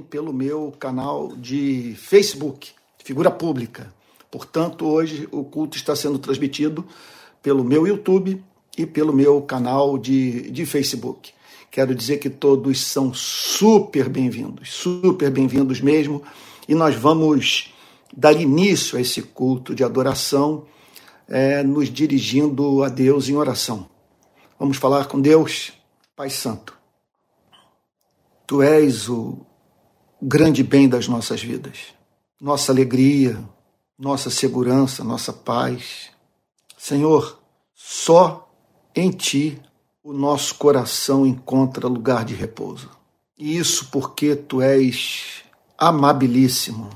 pelo meu canal de Facebook, figura pública. Portanto, hoje o culto está sendo transmitido pelo meu YouTube e pelo meu canal de, de Facebook. Quero dizer que todos são super bem-vindos, super bem-vindos mesmo, e nós vamos dar início a esse culto de adoração, é, nos dirigindo a Deus em oração. Vamos falar com Deus, Pai Santo. Tu és o grande bem das nossas vidas. Nossa alegria, nossa segurança, nossa paz. Senhor, só em Ti o nosso coração encontra lugar de repouso. E isso porque Tu és amabilíssimo,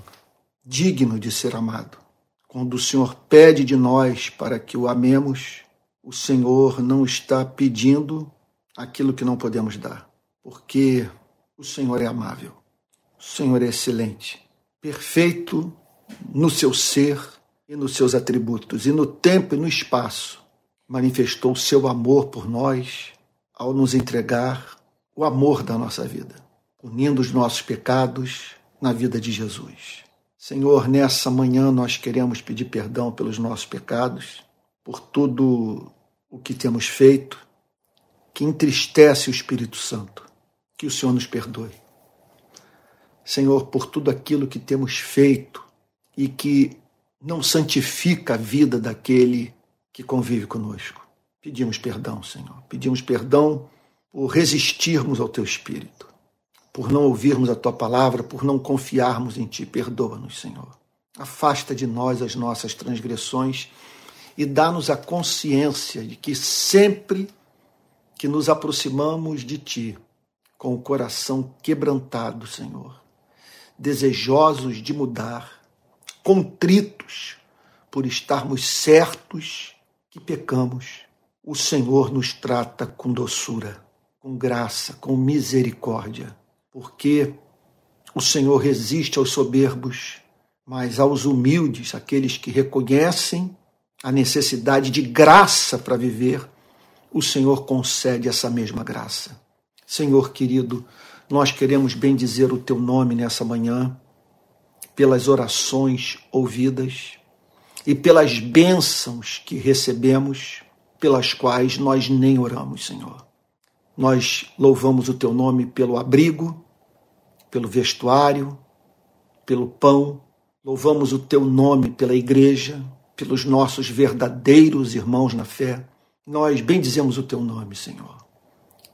digno de ser amado. Quando o Senhor pede de nós para que o amemos, o Senhor não está pedindo aquilo que não podemos dar, porque o Senhor é amável. Senhor é excelente, perfeito no seu ser e nos seus atributos, e no tempo e no espaço. Manifestou o seu amor por nós ao nos entregar o amor da nossa vida, unindo os nossos pecados na vida de Jesus. Senhor, nessa manhã nós queremos pedir perdão pelos nossos pecados, por tudo o que temos feito, que entristece o Espírito Santo. Que o Senhor nos perdoe. Senhor, por tudo aquilo que temos feito e que não santifica a vida daquele que convive conosco. Pedimos perdão, Senhor. Pedimos perdão por resistirmos ao teu espírito, por não ouvirmos a tua palavra, por não confiarmos em ti. Perdoa-nos, Senhor. Afasta de nós as nossas transgressões e dá-nos a consciência de que sempre que nos aproximamos de ti, com o coração quebrantado, Senhor, desejosos de mudar, contritos por estarmos certos que pecamos, o Senhor nos trata com doçura, com graça, com misericórdia, porque o Senhor resiste aos soberbos, mas aos humildes, aqueles que reconhecem a necessidade de graça para viver, o Senhor concede essa mesma graça. Senhor querido, nós queremos bendizer o teu nome nessa manhã, pelas orações ouvidas e pelas bênçãos que recebemos, pelas quais nós nem oramos, Senhor. Nós louvamos o teu nome pelo abrigo, pelo vestuário, pelo pão, louvamos o teu nome pela igreja, pelos nossos verdadeiros irmãos na fé. Nós bendizemos o teu nome, Senhor,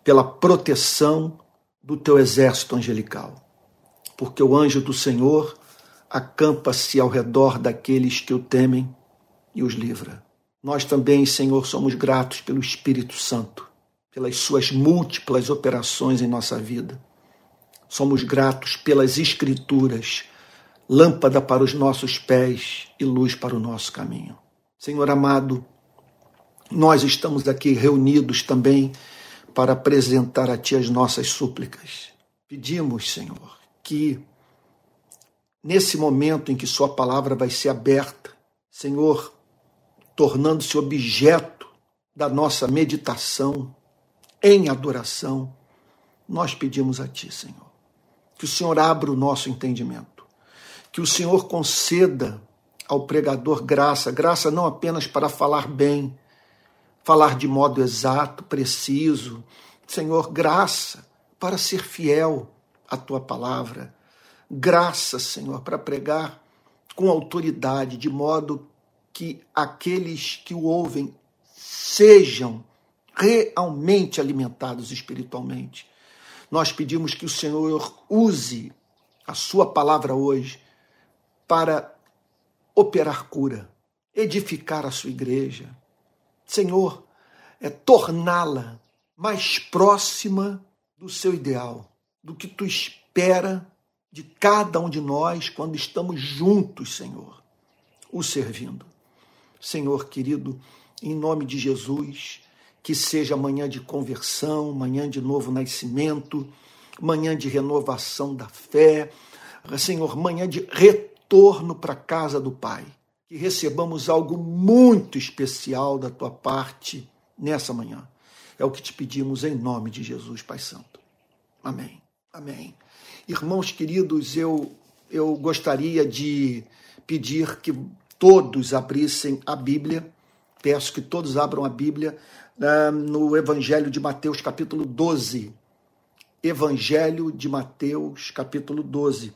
pela proteção do teu exército angelical, porque o anjo do Senhor acampa-se ao redor daqueles que o temem e os livra. Nós também, Senhor, somos gratos pelo Espírito Santo, pelas suas múltiplas operações em nossa vida. Somos gratos pelas Escrituras, lâmpada para os nossos pés e luz para o nosso caminho. Senhor amado, nós estamos aqui reunidos também para apresentar a Ti as nossas súplicas. Pedimos, Senhor, que nesse momento em que Sua palavra vai ser aberta, Senhor, tornando-se objeto da nossa meditação em adoração, nós pedimos a Ti, Senhor, que o Senhor abra o nosso entendimento, que o Senhor conceda ao pregador graça, graça não apenas para falar bem, falar de modo exato, preciso. Senhor, graça para ser fiel à tua palavra. Graça, Senhor, para pregar com autoridade, de modo que aqueles que o ouvem sejam realmente alimentados espiritualmente. Nós pedimos que o Senhor use a sua palavra hoje para operar cura, edificar a sua igreja, Senhor, é torná-la mais próxima do seu ideal, do que tu espera de cada um de nós quando estamos juntos, Senhor, o servindo. Senhor querido, em nome de Jesus, que seja manhã de conversão, manhã de novo nascimento, manhã de renovação da fé, Senhor, manhã de retorno para a casa do Pai que recebamos algo muito especial da tua parte nessa manhã. É o que te pedimos em nome de Jesus, Pai Santo. Amém. Amém. Irmãos queridos, eu, eu gostaria de pedir que todos abrissem a Bíblia, peço que todos abram a Bíblia uh, no Evangelho de Mateus, capítulo 12. Evangelho de Mateus, capítulo 12.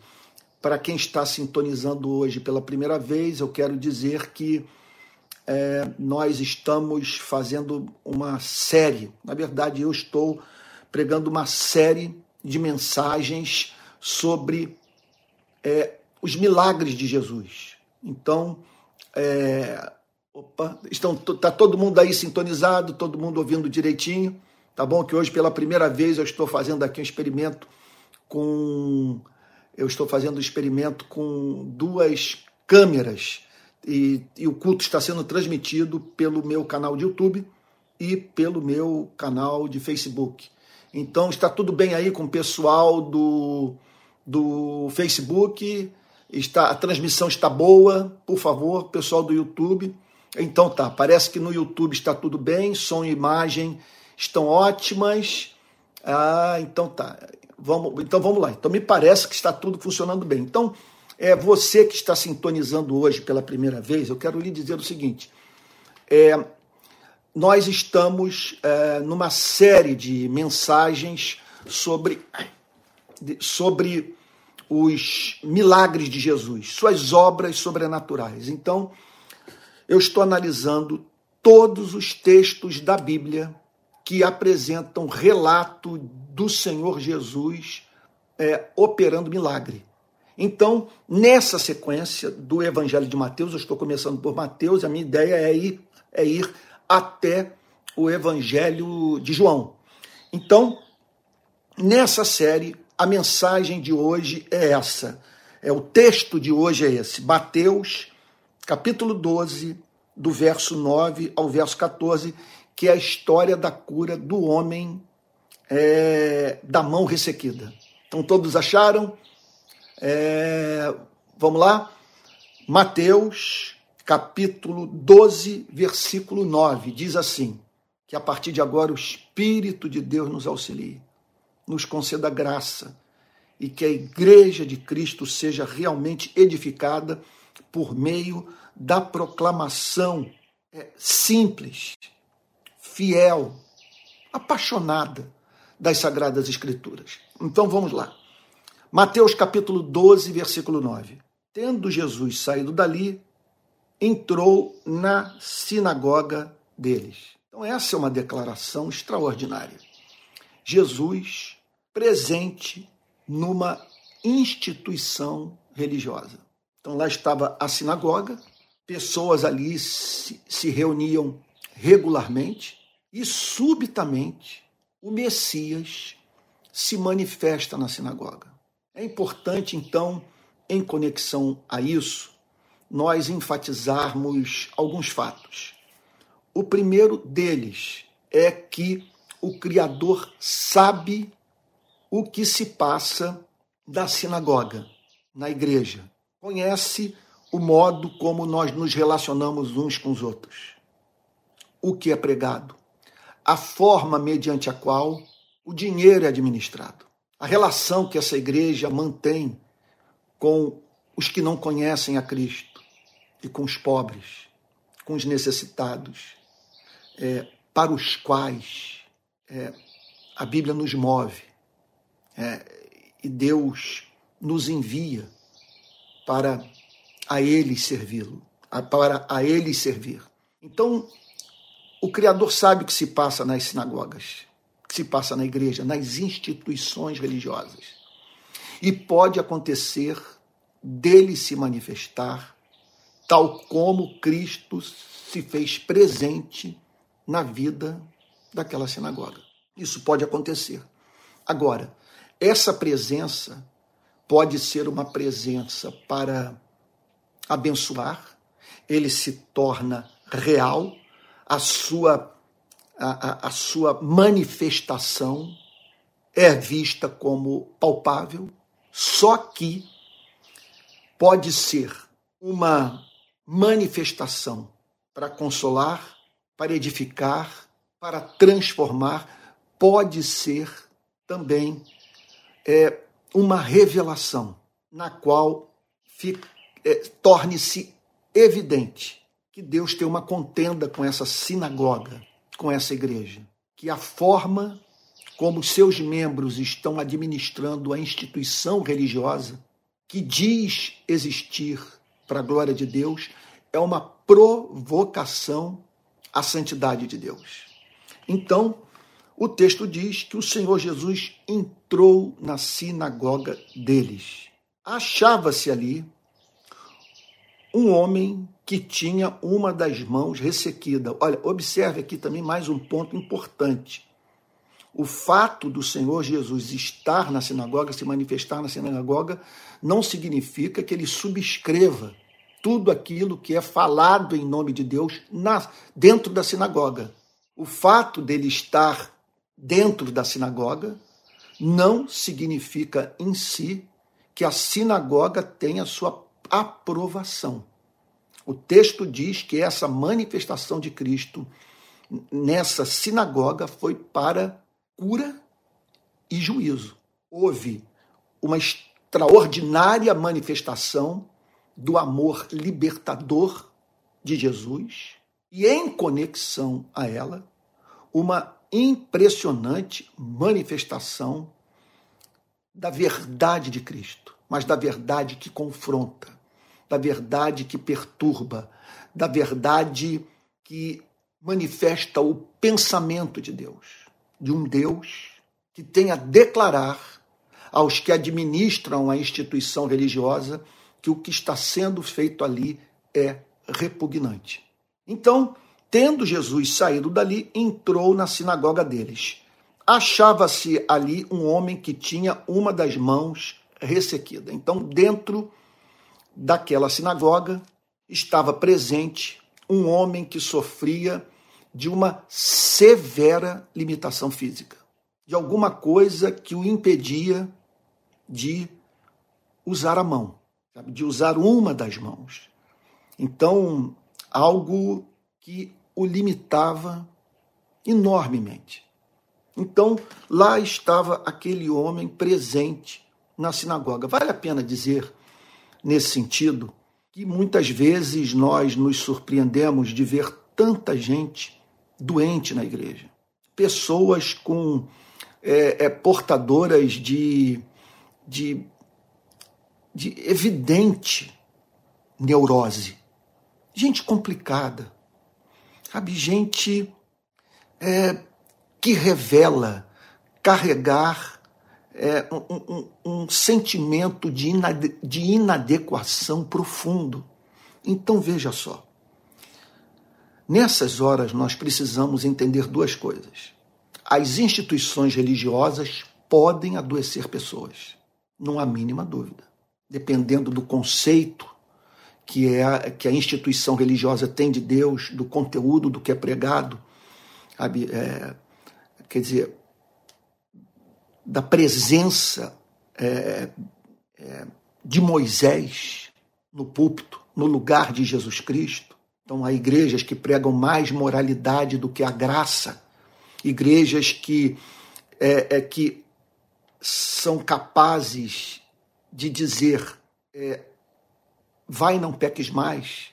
Para quem está sintonizando hoje pela primeira vez, eu quero dizer que é, nós estamos fazendo uma série, na verdade, eu estou pregando uma série de mensagens sobre é, os milagres de Jesus. Então, é, opa, estão, tá todo mundo aí sintonizado, todo mundo ouvindo direitinho, tá bom? Que hoje pela primeira vez eu estou fazendo aqui um experimento com, eu estou fazendo experimento com duas câmeras e, e o culto está sendo transmitido pelo meu canal de YouTube e pelo meu canal de Facebook. Então está tudo bem aí com o pessoal do, do Facebook, está a transmissão está boa, por favor, pessoal do YouTube. Então tá, parece que no YouTube está tudo bem, som e imagem estão ótimas. Ah, então tá. Vamos, então vamos lá. Então me parece que está tudo funcionando bem. Então, é você que está sintonizando hoje pela primeira vez, eu quero lhe dizer o seguinte: é, nós estamos é, numa série de mensagens sobre, sobre os milagres de Jesus, suas obras sobrenaturais. Então, eu estou analisando todos os textos da Bíblia que apresentam relato do Senhor Jesus é, operando milagre. Então, nessa sequência do Evangelho de Mateus, eu estou começando por Mateus, a minha ideia é ir, é ir até o Evangelho de João. Então, nessa série, a mensagem de hoje é essa. É o texto de hoje é esse, Mateus, capítulo 12, do verso 9 ao verso 14, que é a história da cura do homem é, da mão ressequida. Então todos acharam? É, vamos lá? Mateus capítulo 12, versículo 9, diz assim: que a partir de agora o Espírito de Deus nos auxilie, nos conceda graça e que a igreja de Cristo seja realmente edificada por meio da proclamação é, simples, fiel, apaixonada das Sagradas Escrituras. Então vamos lá. Mateus capítulo 12, versículo 9. Tendo Jesus saído dali, entrou na sinagoga deles. Então, essa é uma declaração extraordinária. Jesus presente numa instituição religiosa. Então, lá estava a sinagoga, pessoas ali se, se reuniam regularmente e, subitamente, o Messias se manifesta na sinagoga. É importante, então, em conexão a isso, nós enfatizarmos alguns fatos. O primeiro deles é que o Criador sabe o que se passa da sinagoga, na igreja. Conhece o modo como nós nos relacionamos uns com os outros. O que é pregado, a forma mediante a qual o dinheiro é administrado, a relação que essa igreja mantém com os que não conhecem a Cristo e com os pobres, com os necessitados, é, para os quais é, a Bíblia nos move é, e Deus nos envia para a eles servi-lo, para a eles servir. Então, o Criador sabe o que se passa nas sinagogas, o que se passa na igreja, nas instituições religiosas. E pode acontecer dele se manifestar tal como Cristo se fez presente na vida daquela sinagoga. Isso pode acontecer. Agora, essa presença pode ser uma presença para abençoar, ele se torna real, a sua, a, a, sua manifestação é vista como palpável, só que pode ser uma manifestação para consolar, para edificar, para transformar, pode ser também é, uma revelação na qual é, torne-se evidente que Deus tem uma contenda com essa sinagoga, com essa igreja, que a forma como seus membros estão administrando a instituição religiosa que diz existir para a glória de Deus é uma provocação à santidade de Deus. Então, o texto diz que o Senhor Jesus entrou na sinagoga deles. Achava-se ali um homem que tinha uma das mãos ressequida. Olha, observe aqui também mais um ponto importante. O fato do Senhor Jesus estar na sinagoga, se manifestar na sinagoga, não significa que ele subscreva tudo aquilo que é falado em nome de Deus na, dentro da sinagoga. O fato dele estar dentro da sinagoga não significa em si que a sinagoga tenha sua aprovação. O texto diz que essa manifestação de Cristo nessa sinagoga foi para cura e juízo. Houve uma extraordinária manifestação do amor libertador de Jesus e, em conexão a ela, uma impressionante manifestação da verdade de Cristo, mas da verdade que confronta, da verdade que perturba, da verdade que manifesta o pensamento de Deus, de um Deus que tem a declarar aos que administram a instituição religiosa que o que está sendo feito ali é repugnante. Então, Tendo Jesus saído dali, entrou na sinagoga deles. Achava-se ali um homem que tinha uma das mãos ressequida. Então, dentro daquela sinagoga, estava presente um homem que sofria de uma severa limitação física, de alguma coisa que o impedia de usar a mão, de usar uma das mãos. Então, algo que o limitava enormemente. Então, lá estava aquele homem presente na sinagoga. Vale a pena dizer, nesse sentido, que muitas vezes nós nos surpreendemos de ver tanta gente doente na igreja. Pessoas com é, é, portadoras de, de, de evidente neurose. Gente complicada, sabe, gente é, que revela carregar é, um, um, um, sentimento de, inade, de inadequação profundo. Então veja só, nessas horas nós precisamos entender duas coisas. As instituições religiosas podem adoecer pessoas, não há mínima dúvida. Dependendo do conceito que, é a, que a instituição religiosa tem de Deus, do conteúdo do que é pregado? É, quer dizer, da presença é, é, de Moisés no púlpito, no lugar de Jesus Cristo. Então, há igrejas que pregam mais moralidade do que a graça, igrejas que, é, é que são capazes de dizer é, vai não peques mais,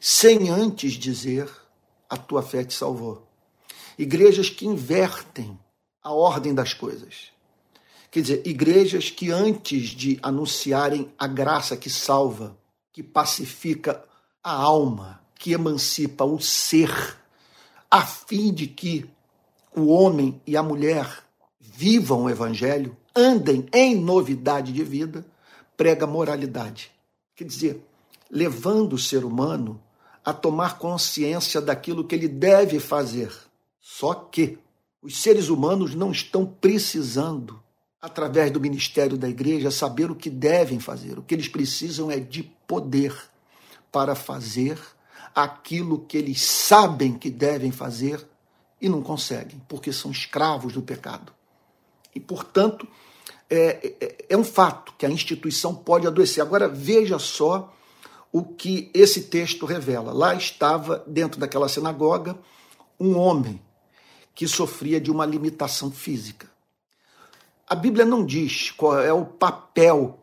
sem antes dizer a tua fé te salvou. Igrejas que invertem a ordem das coisas. Quer dizer, igrejas que antes de anunciarem a graça que salva, que pacifica a alma, que emancipa o ser, a fim de que o homem e a mulher vivam o evangelho, andem em novidade de vida, prega moralidade. Quer dizer, levando o ser humano a tomar consciência daquilo que ele deve fazer. Só que os seres humanos não estão precisando, através do ministério da igreja, saber o que devem fazer. O que eles precisam é de poder para fazer aquilo que eles sabem que devem fazer e não conseguem, porque são escravos do pecado. E, portanto, é, é, é um fato que a instituição pode adoecer. Agora, veja só o que esse texto revela. Lá estava, dentro daquela sinagoga, um homem que sofria de uma limitação física. A Bíblia não diz qual é o papel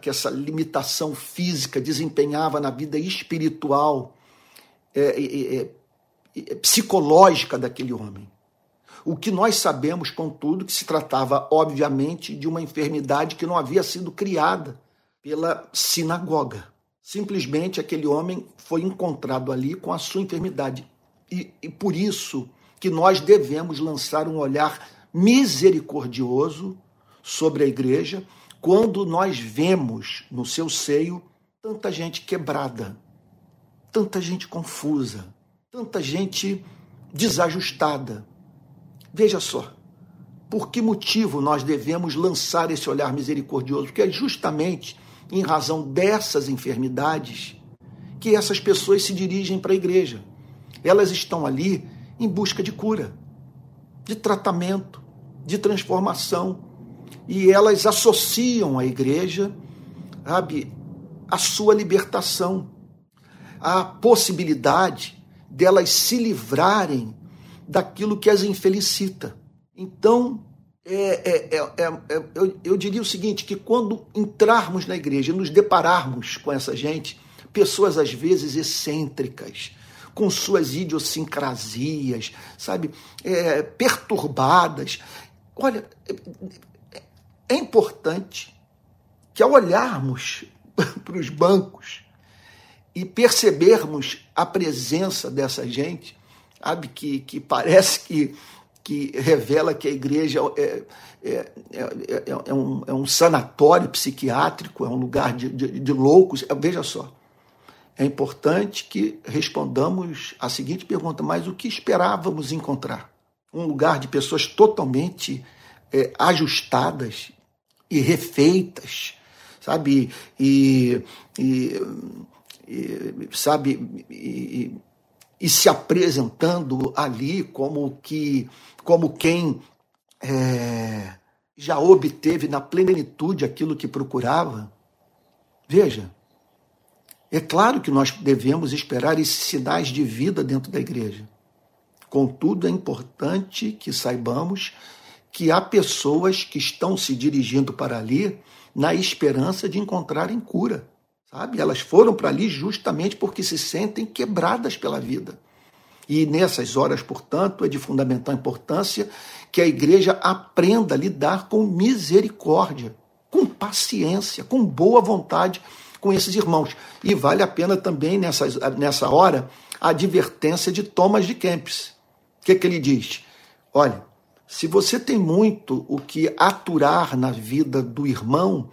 que, essa limitação física desempenhava na vida espiritual, é, é, é, psicológica daquele homem. O que nós sabemos, contudo, que se tratava, obviamente, de uma enfermidade que não havia sido criada pela sinagoga. Simplesmente aquele homem foi encontrado ali com a sua enfermidade. E, e por isso que nós devemos lançar um olhar misericordioso sobre a igreja quando nós vemos no seu seio tanta gente quebrada, tanta gente confusa, tanta gente desajustada. Veja só, por que motivo nós devemos lançar esse olhar misericordioso? Porque é justamente em razão dessas enfermidades que essas pessoas se dirigem para a igreja. Elas estão ali em busca de cura, de tratamento, de transformação. E elas associam a igreja, sabe, a sua libertação, a possibilidade delas se livrarem daquilo que as infelicita. Então, é, é, é, eu, eu diria o seguinte: que quando entrarmos na igreja e nos depararmos com essa gente, pessoas às vezes excêntricas, com suas idiosincrasias, sabe, é, perturbadas. Olha, é importante que ao olharmos para os bancos e percebermos a presença dessa gente, sabe, que, que parece que, que revela que a igreja é, é, é, é, um, é um sanatório psiquiátrico, é um lugar de, de, de loucos. Veja só, é importante que respondamos a seguinte pergunta: mas o que esperávamos encontrar? Um lugar de pessoas totalmente é, ajustadas e refeitas, sabe? E, e, e sabe? E, e, se apresentando ali como que, como quem é, já obteve na plenitude aquilo que procurava. Veja, é claro que nós devemos esperar esses sinais de vida dentro da igreja. Contudo, é importante que saibamos que há pessoas que estão se dirigindo para ali na esperança de encontrarem cura, sabe? Elas foram para ali justamente porque se sentem quebradas pela vida. E nessas horas, portanto, é de fundamental importância que a igreja aprenda a lidar com misericórdia, com paciência, com boa vontade com esses irmãos. E vale a pena também, nessa, nessa hora, a advertência de Thomas de Kempis. O que, que ele diz? Olha, se você tem muito o que aturar na vida do irmão,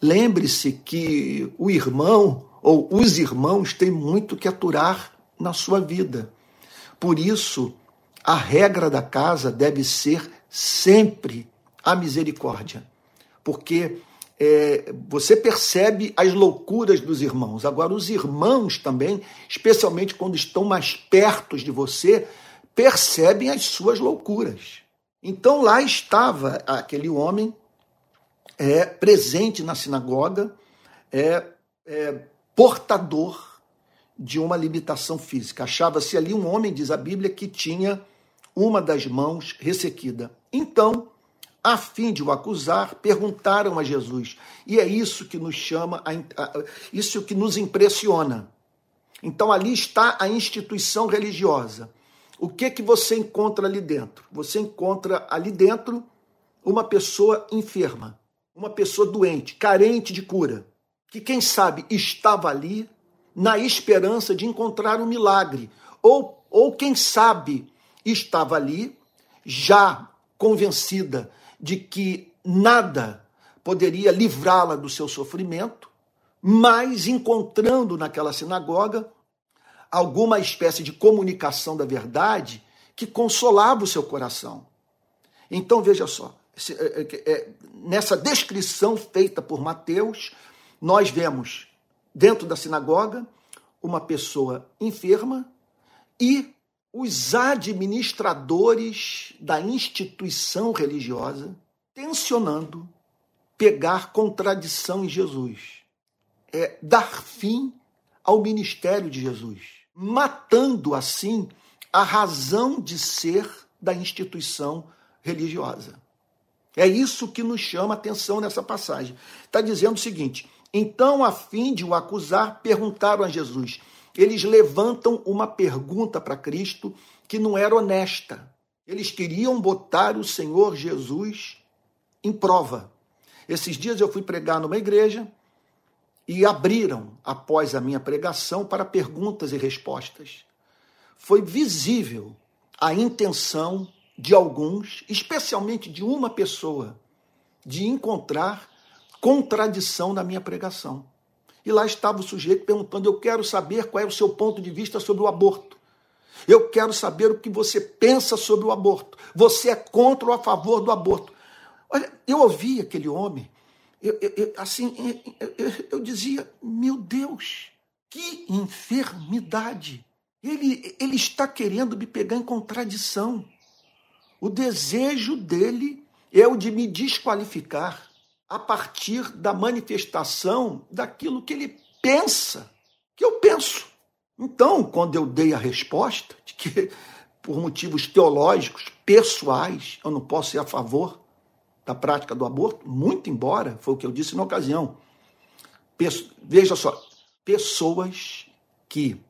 lembre-se que o irmão ou os irmãos têm muito que aturar na sua vida. Por isso, a regra da casa deve ser sempre a misericórdia. Porque é, você percebe as loucuras dos irmãos. Agora, os irmãos também, especialmente quando estão mais perto de você, percebem as suas loucuras. Então lá estava aquele homem é, presente na sinagoga, é, é portador de uma limitação física. Achava-se ali um homem, diz a Bíblia, que tinha uma das mãos ressequida. Então, a fim de o acusar, perguntaram a Jesus. E é isso que nos chama, isso que nos impressiona. Então ali está a instituição religiosa. O que que você encontra ali dentro? Você encontra ali dentro uma pessoa enferma, uma pessoa doente, carente de cura, que quem sabe estava ali na esperança de encontrar um milagre, ou ou quem sabe estava ali já convencida de que nada poderia livrá-la do seu sofrimento, mas encontrando naquela sinagoga alguma espécie de comunicação da verdade que consolava o seu coração. Então veja só, é, é, é, nessa descrição feita por Mateus, nós vemos dentro da sinagoga uma pessoa enferma e os administradores da instituição religiosa tensionando pegar contradição em Jesus, é dar fim ao ministério de Jesus, matando assim a razão de ser da instituição religiosa. É isso que nos chama a atenção nessa passagem. Está dizendo o seguinte: então, a fim de o acusar, perguntaram a Jesus. Eles levantam uma pergunta para Cristo que não era honesta. Eles queriam botar o Senhor Jesus em prova. Esses dias eu fui pregar numa igreja e abriram, após a minha pregação, para perguntas e respostas. Foi visível a intenção de alguns, especialmente de uma pessoa, de encontrar contradição na minha pregação. E lá estava o sujeito perguntando: Eu quero saber qual é o seu ponto de vista sobre o aborto. Eu quero saber o que você pensa sobre o aborto. Você é contra ou a favor do aborto? Olha, eu ouvi aquele homem, eu, eu, assim, eu, eu dizia: Meu Deus, que enfermidade! Ele, ele está querendo me pegar em contradição. O desejo dele é o de me desqualificar a partir da manifestação daquilo que ele pensa, que eu penso. Então, quando eu dei a resposta de que, por motivos teológicos, pessoais, eu não posso ser a favor da prática do aborto, muito embora, foi o que eu disse na ocasião. Veja só, pessoas que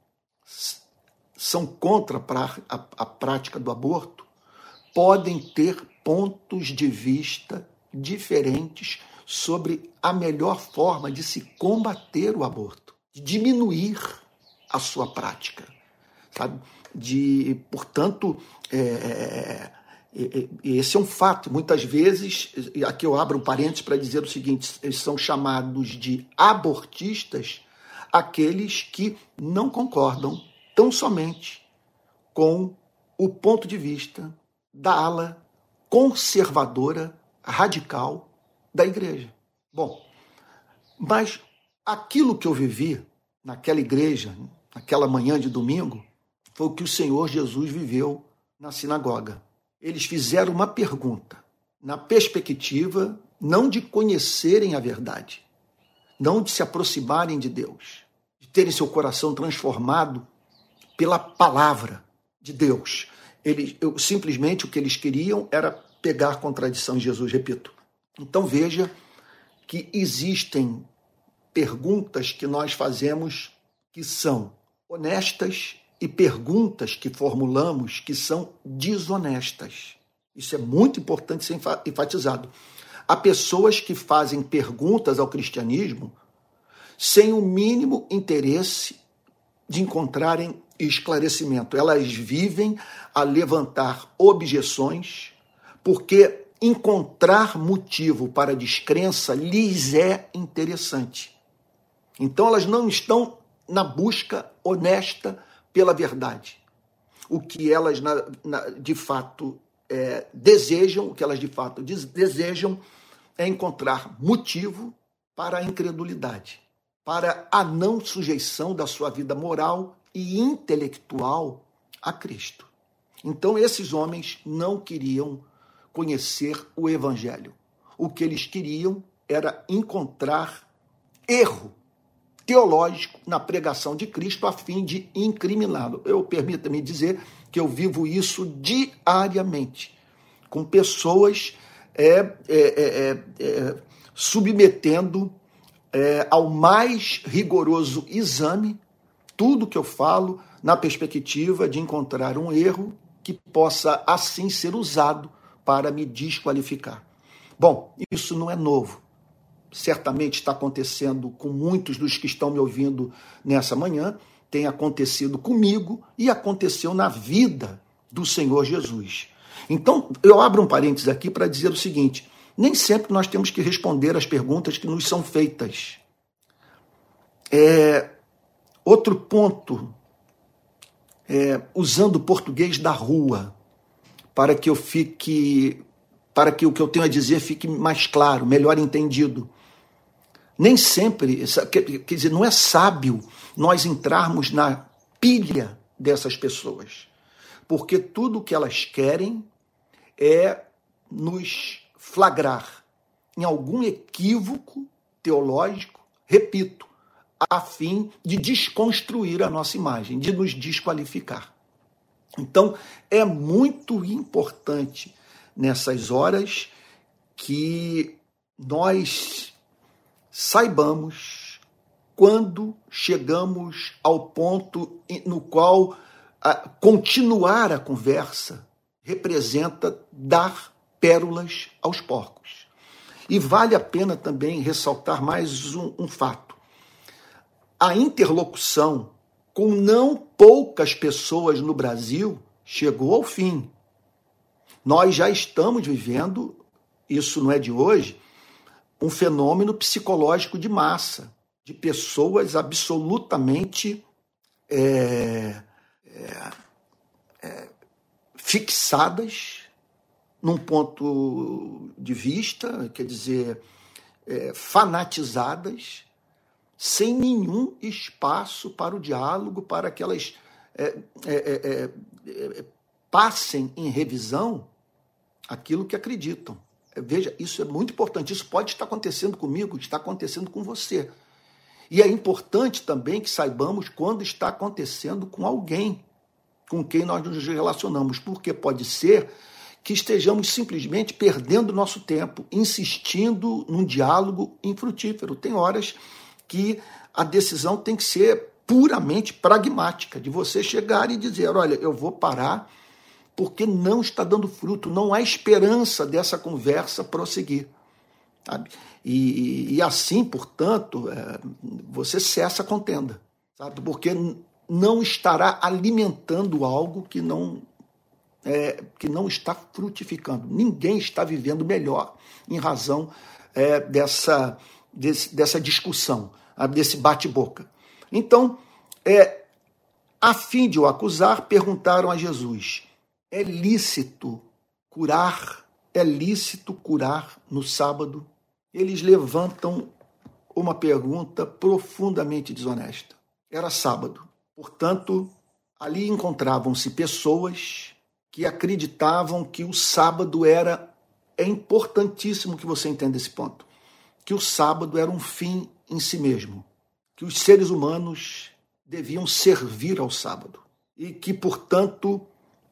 são contra a, prática do aborto podem ter pontos de vista diferentes sobre a melhor forma de se combater o aborto, de diminuir a sua prática, sabe? De, portanto, é, é, é, esse é um fato. Muitas vezes, aqui eu abro um parênteses para dizer o seguinte: eles são chamados de abortistas aqueles que não concordam tão somente com o ponto de vista da ala conservadora, radical da igreja. Bom, mas aquilo que eu vivi naquela igreja, naquela manhã de domingo, foi o que o Senhor Jesus viveu na sinagoga. Eles fizeram uma pergunta, na perspectiva não de conhecerem a verdade, não de se aproximarem de Deus, de terem seu coração transformado pela palavra de Deus. Eles, eu, simplesmente o que eles queriam era pegar contradição de Jesus, repito. Então veja que existem perguntas que nós fazemos que são honestas e perguntas que formulamos que são desonestas. Isso é muito importante ser enfatizado. Há pessoas que fazem perguntas ao cristianismo sem o mínimo interesse de encontrarem esclarecimento. Elas vivem a levantar objeções porque encontrar motivo para descrença lhes é interessante. Então elas não estão na busca honesta pela verdade. O que elas na, na, de fato é, desejam, o que elas de fato desejam é encontrar motivo para a incredulidade, para a não sujeição da sua vida moral e intelectual a Cristo. Então esses homens não queriam conhecer o Evangelho. O que eles queriam era encontrar erro teológico na pregação de Cristo a fim de incriminá-lo. Eu permita-me dizer que eu vivo isso diariamente com pessoas é, é, é, é, é submetendo é, ao mais rigoroso exame tudo que eu falo na perspectiva de encontrar um erro que possa assim ser usado para me desqualificar. Bom, isso não é novo. Certamente está acontecendo com muitos dos que estão me ouvindo nessa manhã, tem acontecido comigo e aconteceu na vida do Senhor Jesus. Então, eu abro um parênteses aqui para dizer o seguinte: nem sempre nós temos que responder às perguntas que nos são feitas. É, outro ponto, é, usando o português da rua para que eu fique, para que o que eu tenho a dizer fique mais claro, melhor entendido. Nem sempre, quer dizer, não é sábio nós entrarmos na pilha dessas pessoas, porque tudo o que elas querem é nos flagrar em algum equívoco teológico, repito, a fim de desconstruir a nossa imagem, de nos desqualificar. Então, é muito importante nessas horas que nós saibamos quando chegamos ao ponto no qual a, continuar a conversa representa dar pérolas aos porcos. E vale a pena também ressaltar mais um, um fato. A interlocução com não poucas pessoas no Brasil chegou ao fim. Nós já estamos vivendo, isso não é de hoje, um fenômeno psicológico de massa, de pessoas absolutamente é, é, é, fixadas num ponto de vista, quer dizer, é, fanatizadas, sem nenhum espaço para o diálogo, para que elas é, é, passem em revisão aquilo que acreditam. Veja, isso é muito importante. Isso pode estar acontecendo comigo, está acontecendo com você. E é importante também que saibamos quando está acontecendo com alguém com quem nós nos relacionamos, porque pode ser que estejamos simplesmente perdendo nosso tempo, insistindo num diálogo infrutífero. Tem horas que a decisão tem que ser puramente pragmática, de você chegar e dizer: olha, eu vou parar porque não está dando fruto, não há esperança dessa conversa prosseguir. Sabe? E, e assim, portanto, é, você cessa a contenda, sabe? porque não estará alimentando algo que não é, que não está frutificando. Ninguém está vivendo melhor em razão é, dessa, desse, dessa discussão, desse bate-boca. Então, é, a fim de o acusar, perguntaram a Jesus: é lícito curar? É lícito curar no sábado? Eles levantam uma pergunta profundamente desonesta. Era sábado. Portanto, ali encontravam-se pessoas que acreditavam que o sábado era. É importantíssimo que você entenda esse ponto. Que o sábado era um fim em si mesmo. Que os seres humanos deviam servir ao sábado. E que, portanto,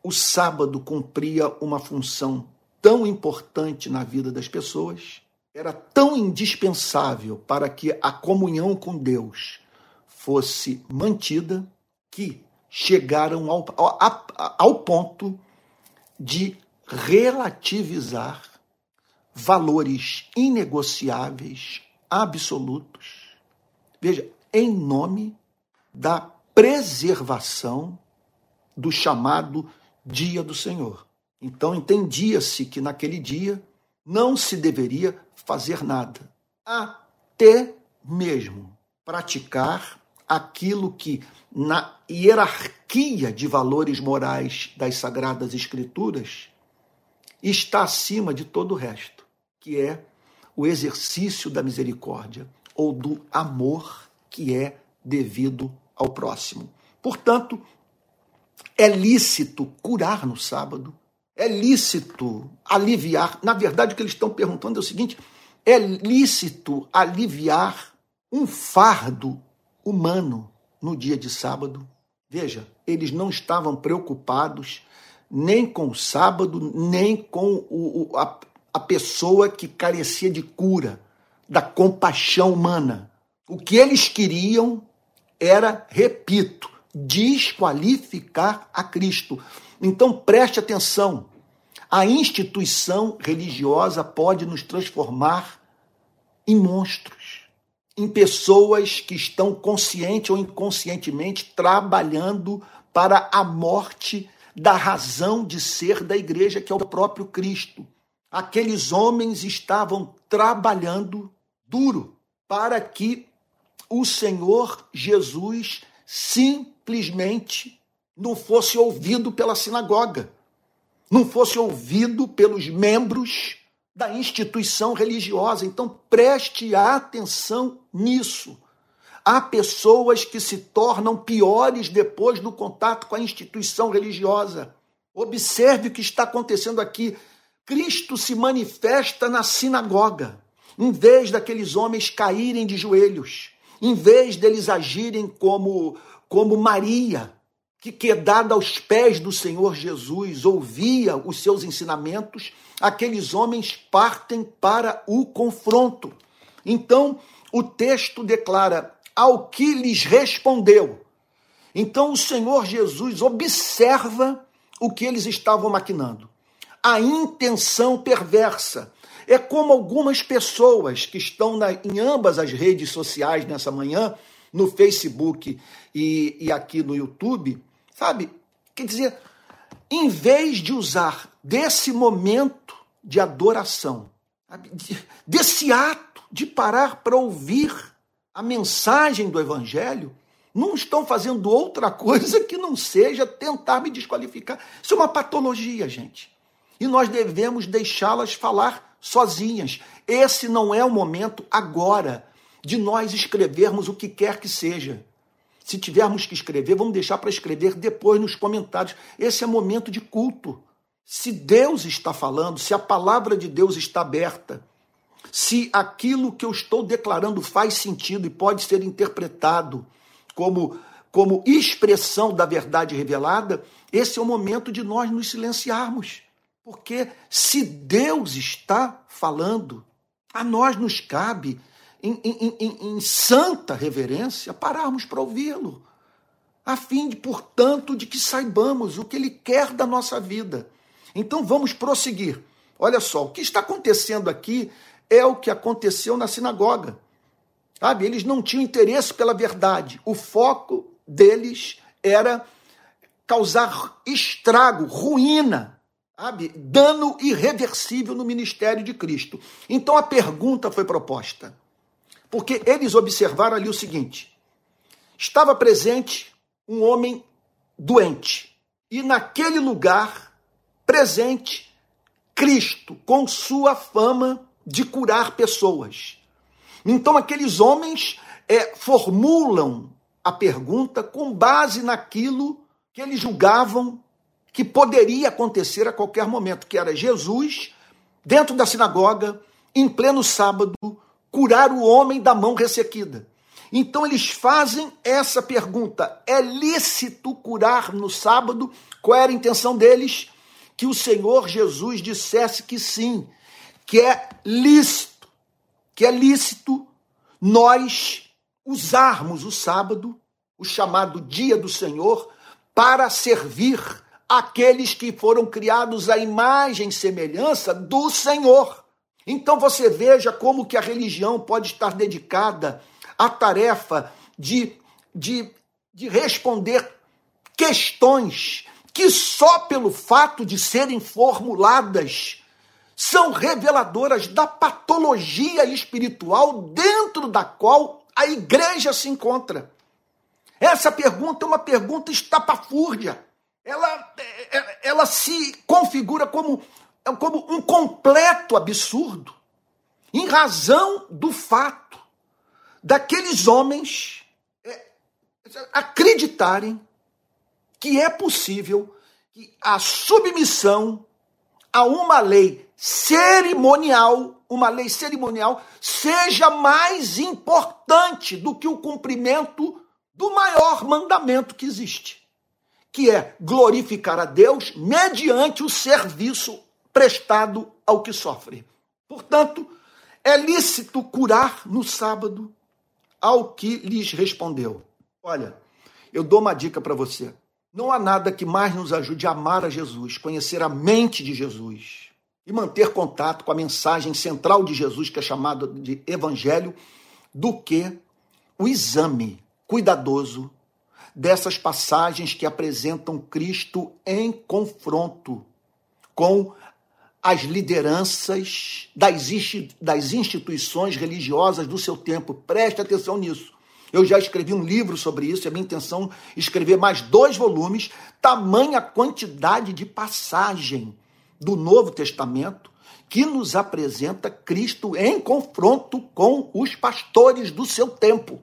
o sábado cumpria uma função tão importante na vida das pessoas, era tão indispensável para que a comunhão com Deus fosse mantida, que chegaram ao, ao, ao ponto de relativizar valores inegociáveis, absolutos. Veja, em nome da preservação do chamado Dia do Senhor. Então entendia-se que naquele dia não se deveria fazer nada, até mesmo praticar aquilo que na hierarquia de valores morais das Sagradas Escrituras está acima de todo o resto, que é o exercício da misericórdia ou do amor que é devido ao próximo. Portanto, é lícito curar no sábado, é lícito aliviar. Na verdade, o que eles estão perguntando é o seguinte: é lícito aliviar um fardo humano no dia de sábado. Veja, eles não estavam preocupados nem com o sábado, nem com o, o, a, a pessoa que carecia de cura, da compaixão humana. O que eles queriam era, repito, desqualificar a Cristo. Então preste atenção. A instituição religiosa pode nos transformar em monstros em pessoas que estão consciente ou inconscientemente trabalhando para a morte da razão de ser da igreja, que é o próprio Cristo. Aqueles homens estavam trabalhando duro para que o Senhor Jesus simplesmente não fosse ouvido pela sinagoga, não fosse ouvido pelos membros da instituição religiosa. Então preste atenção nisso. Há pessoas que se tornam piores depois do contato com a instituição religiosa. Observe o que está acontecendo aqui. Cristo se manifesta na sinagoga. Em vez daqueles homens caírem de joelhos, em vez deles agirem como, como Maria, que, quedada aos pés do Senhor Jesus, ouvia os seus ensinamentos, aqueles homens partem para o confronto. Então, o texto declara: ao que lhes respondeu. Então, o Senhor Jesus observa o que eles estavam maquinando. A intenção perversa. É como algumas pessoas que estão na, em ambas as redes sociais nessa manhã, no Facebook e, e aqui no YouTube, sabe? Quer dizer, em vez de usar desse momento de adoração, desse ato de parar para ouvir a mensagem do Evangelho, não estão fazendo outra coisa que não seja tentar me desqualificar. Isso é uma patologia, gente. E nós devemos deixá-las falar sozinhas. Esse não é o momento agora de nós escrevermos o que quer que seja. Se tivermos que escrever, vamos deixar para escrever depois nos comentários. Esse é momento de culto. Se Deus está falando, se a palavra de Deus está aberta, se aquilo que eu estou declarando faz sentido e pode ser interpretado como, como expressão da verdade revelada, esse é o momento de nós nos silenciarmos. Porque se Deus está falando, a nós nos cabe, em, em, em, em santa reverência, pararmos para ouvi-lo, a fim de, portanto, de que saibamos o que ele quer da nossa vida. Então vamos prosseguir. Olha só, o que está acontecendo aqui é o que aconteceu na sinagoga. Sabe? Eles não tinham interesse pela verdade. O foco deles era causar estrago, ruína, sabe? dano irreversível no ministério de Cristo. Então a pergunta foi proposta. Porque eles observaram ali o seguinte: estava presente um homem doente, e naquele lugar presente Cristo, com sua fama de curar pessoas. Então, aqueles homens é, formulam a pergunta com base naquilo que eles julgavam que poderia acontecer a qualquer momento, que era Jesus, dentro da sinagoga, em pleno sábado, curar o homem da mão ressequida. Então eles fazem essa pergunta: é lícito curar no sábado? Qual era a intenção deles? Que o Senhor Jesus dissesse que sim, que é lícito, que é lícito nós usarmos o sábado, o chamado dia do Senhor, para servir aqueles que foram criados à imagem e semelhança do Senhor. Então você veja como que a religião pode estar dedicada à tarefa de, de, de responder questões que só pelo fato de serem formuladas são reveladoras da patologia espiritual dentro da qual a igreja se encontra. Essa pergunta é uma pergunta estapafúrdia. Ela, ela se configura como, como um completo absurdo, em razão do fato daqueles homens é, acreditarem que é possível que a submissão a uma lei cerimonial, uma lei cerimonial, seja mais importante do que o cumprimento do maior mandamento que existe, que é glorificar a Deus mediante o serviço prestado ao que sofre. Portanto, é lícito curar no sábado ao que lhes respondeu. Olha, eu dou uma dica para você. Não há nada que mais nos ajude a amar a Jesus, conhecer a mente de Jesus, e manter contato com a mensagem central de Jesus, que é chamada de Evangelho, do que o exame cuidadoso dessas passagens que apresentam Cristo em confronto com as lideranças das instituições religiosas do seu tempo. Preste atenção nisso. Eu já escrevi um livro sobre isso, é minha intenção escrever mais dois volumes, tamanha quantidade de passagem do Novo Testamento que nos apresenta Cristo em confronto com os pastores do seu tempo.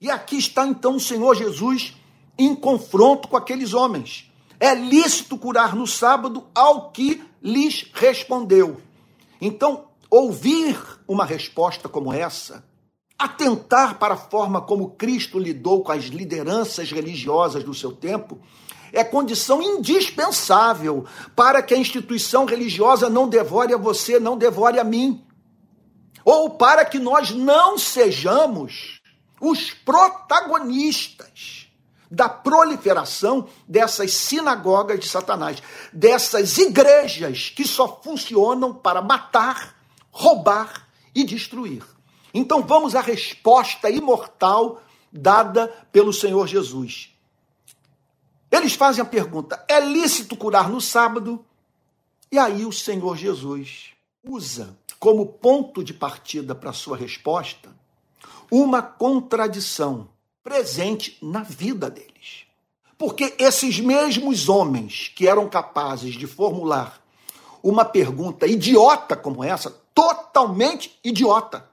E aqui está então o Senhor Jesus em confronto com aqueles homens. É lícito curar no sábado ao que lhes respondeu. Então, ouvir uma resposta como essa, atentar para a forma como Cristo lidou com as lideranças religiosas do seu tempo, é condição indispensável para que a instituição religiosa não devore a você, não devore a mim. Ou para que nós não sejamos os protagonistas da proliferação dessas sinagogas de Satanás, dessas igrejas que só funcionam para matar, roubar e destruir. Então vamos à resposta imortal dada pelo Senhor Jesus. Eles fazem a pergunta: é lícito curar no sábado? E aí o Senhor Jesus usa como ponto de partida para sua resposta uma contradição presente na vida deles. Porque esses mesmos homens que eram capazes de formular uma pergunta idiota como essa, totalmente idiota.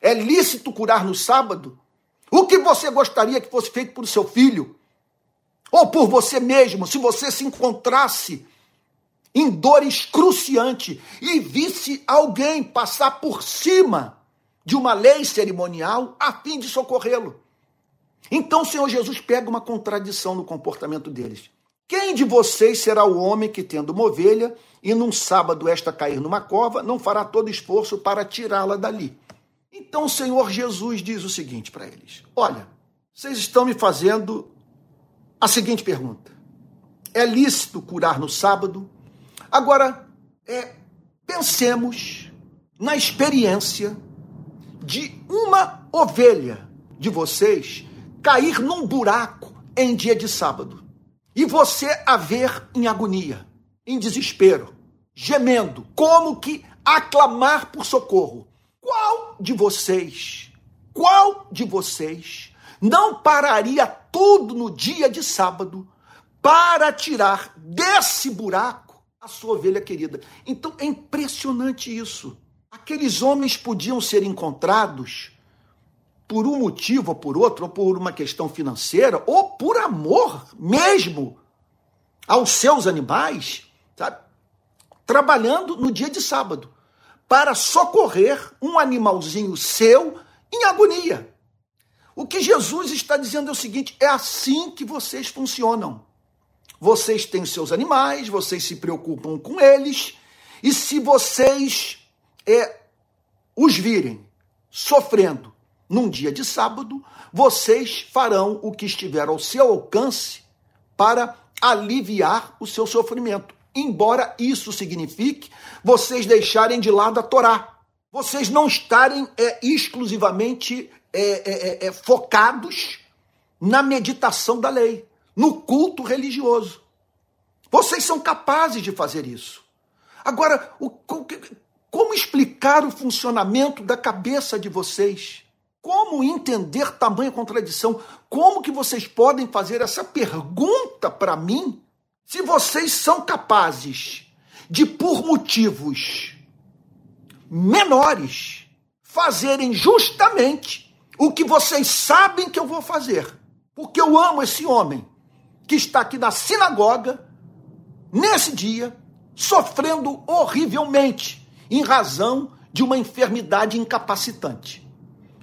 É lícito curar no sábado? O que você gostaria que fosse feito por seu filho? Ou por você mesmo, se você se encontrasse em dor excruciante e visse alguém passar por cima de uma lei cerimonial a fim de socorrê-lo. Então o Senhor Jesus pega uma contradição no comportamento deles. Quem de vocês será o homem que, tendo uma ovelha, e num sábado esta cair numa cova, não fará todo esforço para tirá-la dali? Então o Senhor Jesus diz o seguinte para eles: Olha, vocês estão me fazendo a seguinte pergunta: É lícito curar no sábado? Agora, é, pensemos na experiência de uma ovelha de vocês cair num buraco em dia de sábado e você a ver em agonia, em desespero, gemendo, como que aclamar por socorro. Qual de vocês, qual de vocês não pararia tudo no dia de sábado para tirar desse buraco a sua ovelha querida? Então é impressionante isso. Aqueles homens podiam ser encontrados por um motivo ou por outro, ou por uma questão financeira, ou por amor mesmo aos seus animais, sabe? trabalhando no dia de sábado para socorrer um animalzinho seu em agonia. O que Jesus está dizendo é o seguinte: é assim que vocês funcionam. Vocês têm seus animais, vocês se preocupam com eles, e se vocês é, os virem sofrendo num dia de sábado, vocês farão o que estiver ao seu alcance para aliviar o seu sofrimento. Embora isso signifique vocês deixarem de lado a Torá, vocês não estarem é, exclusivamente é, é, é, é focados na meditação da lei, no culto religioso. Vocês são capazes de fazer isso. Agora, o, como explicar o funcionamento da cabeça de vocês? Como entender tamanha contradição? Como que vocês podem fazer essa pergunta para mim se vocês são capazes de, por motivos menores, fazerem justamente o que vocês sabem que eu vou fazer? Porque eu amo esse homem que está aqui na sinagoga, nesse dia, sofrendo horrivelmente em razão de uma enfermidade incapacitante.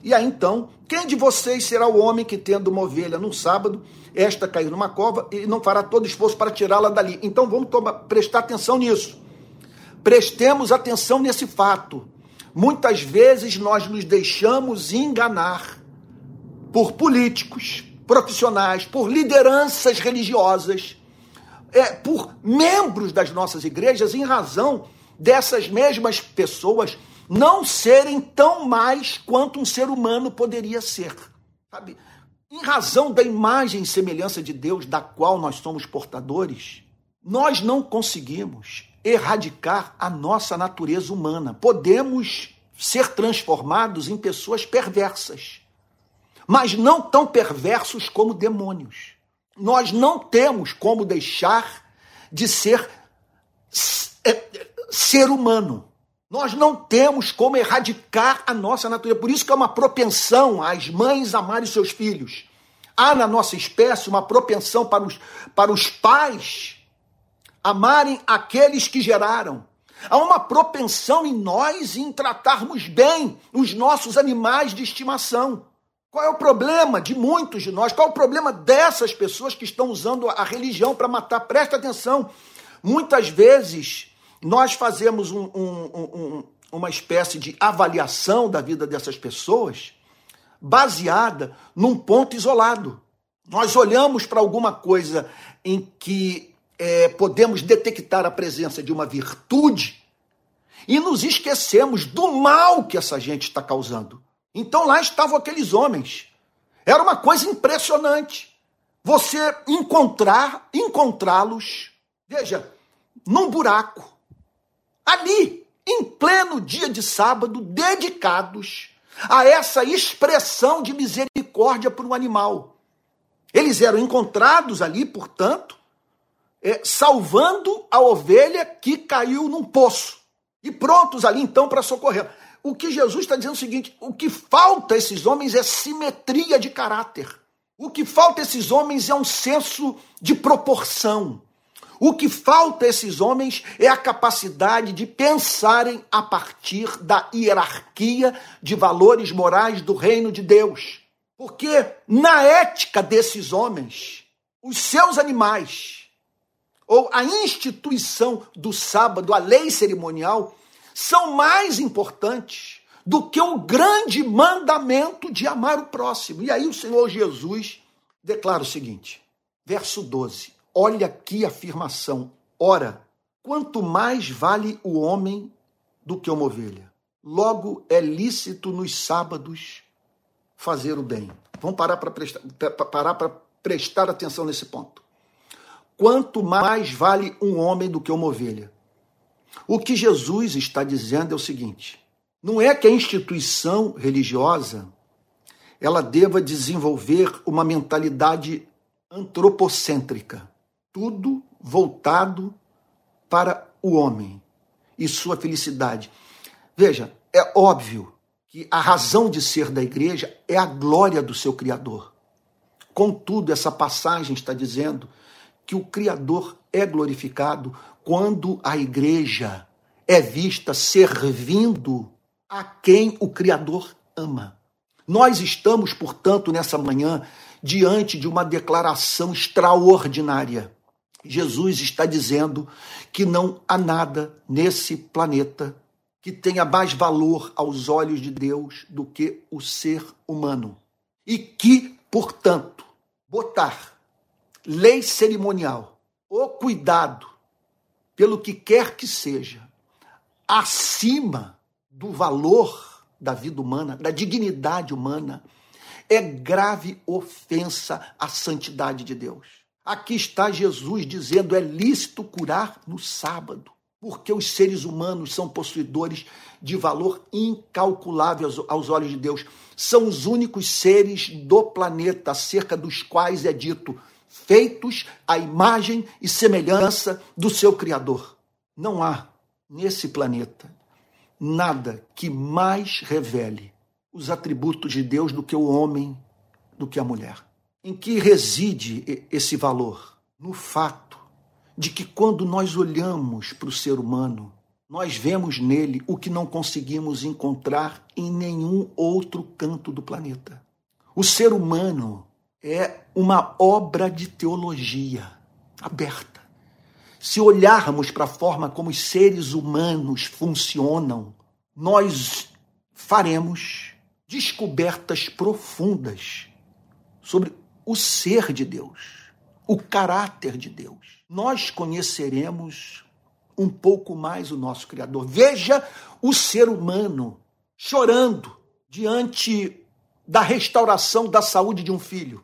E aí então, quem de vocês será o homem que, tendo uma ovelha num sábado, esta cair numa cova e não fará todo esforço para tirá-la dali? Então vamos tomar, prestar atenção nisso. Prestemos atenção nesse fato. Muitas vezes nós nos deixamos enganar por políticos, profissionais, por lideranças religiosas, é, por membros das nossas igrejas, em razão dessas mesmas pessoas não serem tão mais quanto um ser humano poderia ser. Sabe? Em razão da imagem e semelhança de Deus da qual nós somos portadores, nós não conseguimos erradicar a nossa natureza humana. Podemos ser transformados em pessoas perversas, mas não tão perversos como demônios. Nós não temos como deixar de ser é, ser humano. Nós não temos como erradicar a nossa natureza. Por isso que é uma propensão às mães amarem seus filhos. Há na nossa espécie uma propensão para os, para os pais amarem aqueles que geraram. Há uma propensão em nós em tratarmos bem os nossos animais de estimação. Qual é o problema de muitos de nós? Qual é o problema dessas pessoas que estão usando a religião para matar? Presta atenção. Muitas vezes nós fazemos um, um, um, uma espécie de avaliação da vida dessas pessoas baseada num ponto isolado. Nós olhamos para alguma coisa em que é, podemos detectar a presença de uma virtude e nos esquecemos do mal que essa gente está causando. Então lá estavam aqueles homens. Era uma coisa impressionante. Você encontrar, encontrá-los, veja, num buraco, ali, em pleno dia de sábado, dedicados a essa expressão de misericórdia por um animal. Eles eram encontrados ali, portanto, é, salvando a ovelha que caiu num poço. E prontos ali então para socorrer. O que Jesus está dizendo é o seguinte: o que falta a esses homens é simetria de caráter. O que falta a esses homens é um senso de proporção. O que falta a esses homens é a capacidade de pensarem a partir da hierarquia de valores morais do reino de Deus. Porque na ética desses homens, os seus animais, ou a instituição do sábado, a lei cerimonial, são mais importantes do que o grande mandamento de amar o próximo. E aí o Senhor Jesus declara o seguinte, verso 12: Olha a afirmação. Ora, quanto mais vale o homem do que uma ovelha. Logo é lícito nos sábados fazer o bem. Vamos parar para prestar, parar para prestar atenção nesse ponto. Quanto mais vale um homem do que uma ovelha. O que Jesus está dizendo é o seguinte: não é que a instituição religiosa ela deva desenvolver uma mentalidade antropocêntrica tudo voltado para o homem e sua felicidade. Veja, é óbvio que a razão de ser da igreja é a glória do seu Criador. Contudo, essa passagem está dizendo que o Criador é glorificado quando a igreja é vista servindo a quem o Criador ama. Nós estamos, portanto, nessa manhã, diante de uma declaração extraordinária. Jesus está dizendo que não há nada nesse planeta que tenha mais valor aos olhos de Deus do que o ser humano. E que, portanto, botar lei cerimonial ou cuidado pelo que quer que seja acima do valor da vida humana, da dignidade humana, é grave ofensa à santidade de Deus. Aqui está Jesus dizendo: é lícito curar no sábado, porque os seres humanos são possuidores de valor incalculável aos olhos de Deus. São os únicos seres do planeta acerca dos quais é dito: feitos à imagem e semelhança do seu Criador. Não há nesse planeta nada que mais revele os atributos de Deus do que o homem, do que a mulher. Em que reside esse valor? No fato de que quando nós olhamos para o ser humano, nós vemos nele o que não conseguimos encontrar em nenhum outro canto do planeta. O ser humano é uma obra de teologia aberta. Se olharmos para a forma como os seres humanos funcionam, nós faremos descobertas profundas sobre o ser de Deus, o caráter de Deus. Nós conheceremos um pouco mais o nosso Criador. Veja o ser humano chorando diante da restauração da saúde de um filho.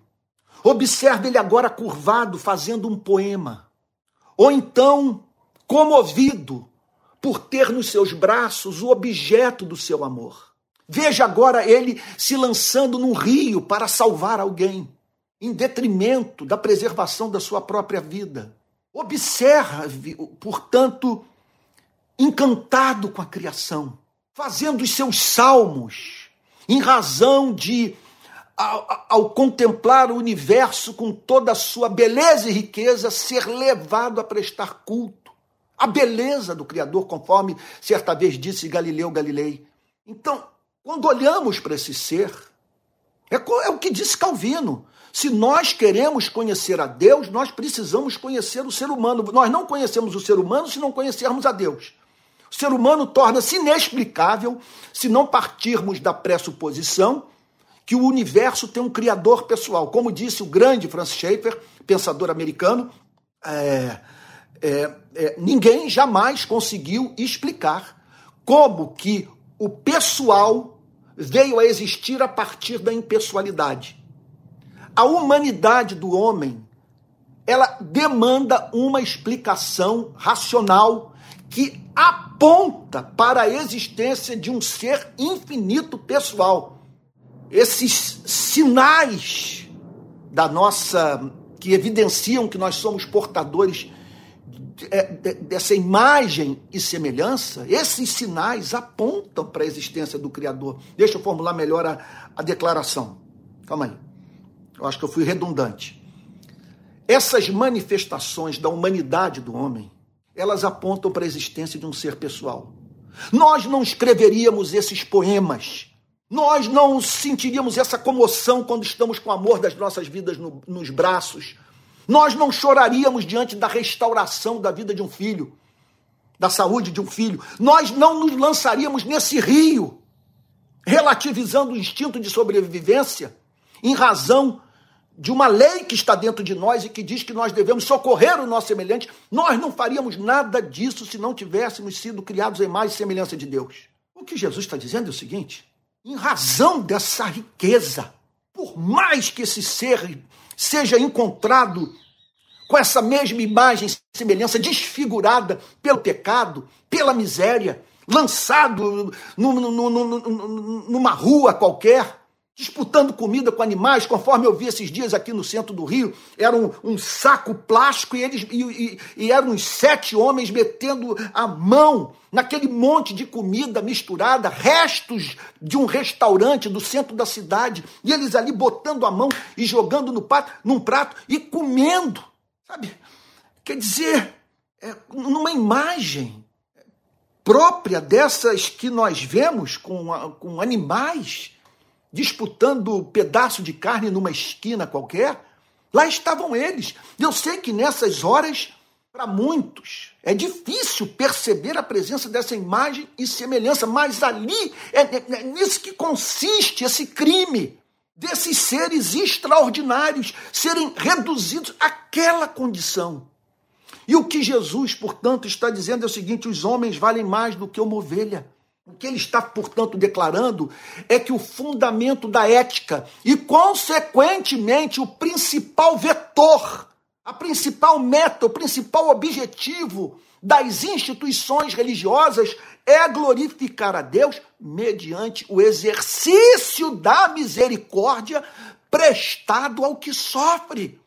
Observe ele agora curvado fazendo um poema. Ou então comovido por ter nos seus braços o objeto do seu amor. Veja agora ele se lançando num rio para salvar alguém em detrimento da preservação da sua própria vida. Observe, portanto, encantado com a criação, fazendo os seus salmos, em razão de, ao, ao, contemplar o universo com toda a sua beleza e riqueza, ser levado a prestar culto à beleza do Criador, conforme certa vez disse Galileu Galilei. Então, quando olhamos para esse ser, É, é o que disse Calvino. Se nós queremos conhecer a Deus, nós precisamos conhecer o ser humano. Nós não conhecemos o ser humano se não conhecermos a Deus. O ser humano torna-se inexplicável se não partirmos da pressuposição que o universo tem um criador pessoal. Como disse o grande Francis Schaeffer, pensador americano, é, é, é, ninguém jamais conseguiu explicar como que o pessoal veio a existir a partir da impessoalidade. A humanidade do homem, ela demanda uma explicação racional que aponta para a existência de um ser infinito pessoal. Esses sinais da nossa que evidenciam que nós somos portadores é, dessa imagem e semelhança, esses sinais apontam para a existência do Criador. Deixa eu formular melhor a, a declaração. Calma aí. Eu acho que eu fui redundante. Essas manifestações da humanidade do homem, elas apontam para a existência de um ser pessoal. Nós não escreveríamos esses poemas, nós não sentiríamos essa comoção quando estamos com o amor das nossas vidas no, nos braços, nós não choraríamos diante da restauração da vida de um filho, da saúde de um filho. Nós não nos lançaríamos nesse rio, relativizando o instinto de sobrevivência, em razão de uma lei que está dentro de nós e que diz que nós devemos socorrer o nosso semelhante. Nós não faríamos nada disso se não tivéssemos sido criados em mais semelhança de Deus. O que Jesus está dizendo é o seguinte: em razão dessa riqueza, por mais que esse ser seja encontrado com essa mesma imagem semelhança desfigurada pelo pecado, pela miséria, lançado numa rua qualquer, disputando comida com animais, conforme eu vi esses dias aqui no centro do Rio, era um, um saco plástico e eles e, e, e, eram uns sete homens metendo a mão naquele monte de comida misturada, restos de um restaurante do centro da cidade, e eles ali botando a mão e jogando no prato, num prato e comendo, sabe? Quer dizer, é, numa imagem própria dessas que nós vemos com, com animais disputando pedaço de carne numa esquina qualquer, lá estavam eles. Eu sei que nessas horas, para muitos, é difícil perceber a presença dessa imagem e semelhança, mas ali é, é, é nisso que consiste esse crime desses seres extraordinários serem reduzidos àquela condição. E o que Jesus, portanto, está dizendo é o seguinte: os homens valem mais do que uma ovelha. O que ele está, portanto, declarando é que o fundamento da ética e, consequentemente, o principal vetor, a principal meta, o principal objetivo das instituições religiosas é glorificar a Deus mediante o exercício da misericórdia prestado ao que sofre.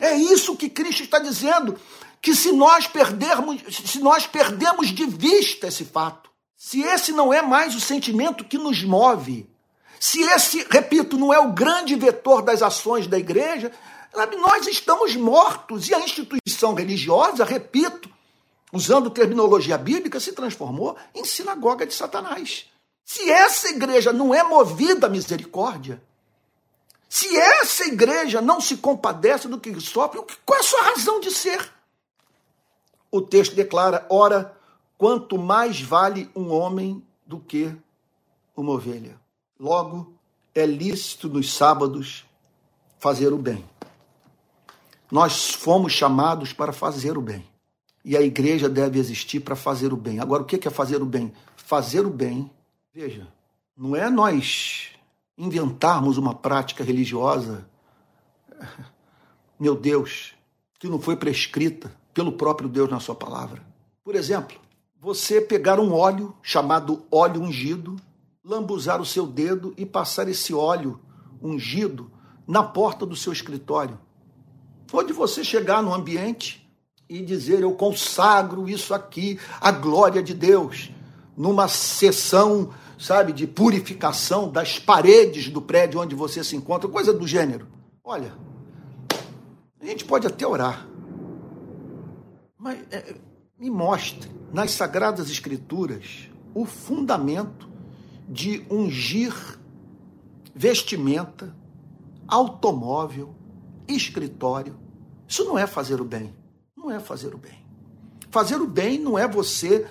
É isso que Cristo está dizendo, que se nós perdermos, se nós perdemos de vista esse fato, se esse não é mais o sentimento que nos move, se esse, repito, não é o grande vetor das ações da igreja, nós estamos mortos e a instituição religiosa, repito, usando terminologia bíblica, se transformou em sinagoga de Satanás. Se essa igreja não é movida à misericórdia, se essa igreja não se compadece do que sofre, qual é a sua razão de ser? O texto declara: ora, quanto mais vale um homem do que uma ovelha. Logo, é lícito nos sábados fazer o bem. Nós fomos chamados para fazer o bem. E a igreja deve existir para fazer o bem. Agora, o que é fazer o bem? Fazer o bem, veja, não é nós inventarmos uma prática religiosa, meu Deus, que não foi prescrita pelo próprio Deus na sua palavra. Por exemplo, você pegar um óleo chamado óleo ungido, lambuzar o seu dedo e passar esse óleo ungido na porta do seu escritório. Ou de você chegar no ambiente e dizer: Eu consagro isso aqui à glória de Deus, numa sessão, sabe, de purificação das paredes do prédio onde você se encontra, coisa do gênero. Olha, a gente pode até orar, mas é, me mostre nas Sagradas Escrituras o fundamento de ungir vestimenta, automóvel, escritório. Isso não é fazer o bem. Não é fazer o bem. Fazer o bem não é você,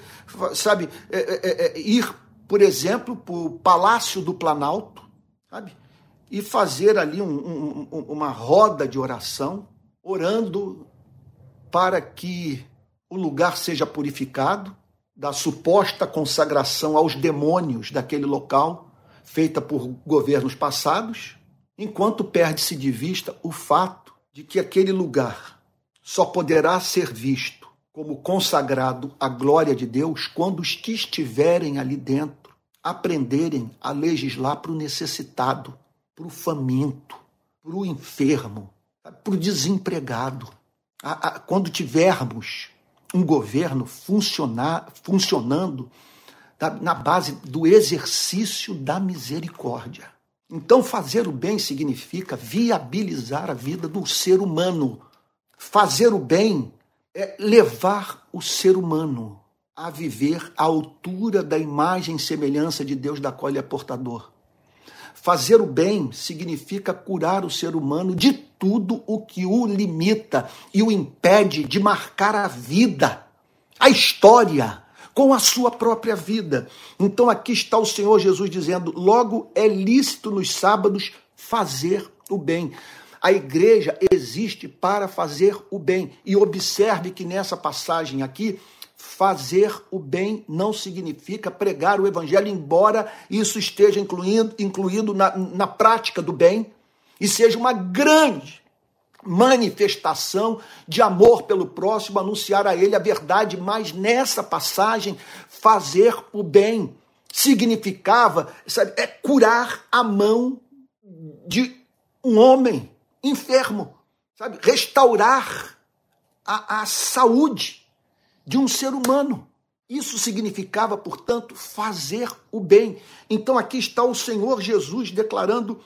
sabe, é, é, é, é ir, por exemplo, para o Palácio do Planalto, sabe? E fazer ali um, um, uma roda de oração, orando para que o lugar seja purificado da suposta consagração aos demônios daquele local, feita por governos passados, enquanto perde-se de vista o fato de que aquele lugar só poderá ser visto como consagrado à glória de Deus quando os que estiverem ali dentro aprenderem a legislar para o necessitado, para o faminto, para o enfermo, para o desempregado. Quando tivermos um governo funcionar, funcionando na base do exercício da misericórdia. Então, fazer o bem significa viabilizar a vida do ser humano. Fazer o bem é levar o ser humano a viver à altura da imagem e semelhança de Deus da qual ele é portador. Fazer o bem significa curar o ser humano de tudo o que o limita e o impede de marcar a vida, a história, com a sua própria vida. Então aqui está o Senhor Jesus dizendo: logo é lícito nos sábados fazer o bem. A igreja existe para fazer o bem. E observe que nessa passagem aqui, fazer o bem não significa pregar o evangelho, embora isso esteja incluído, incluído na, na prática do bem e seja uma grande manifestação de amor pelo próximo, anunciar a ele a verdade, mas nessa passagem, fazer o bem significava sabe, é curar a mão de um homem enfermo, sabe? Restaurar a, a saúde de um ser humano. Isso significava, portanto, fazer o bem. Então aqui está o Senhor Jesus declarando: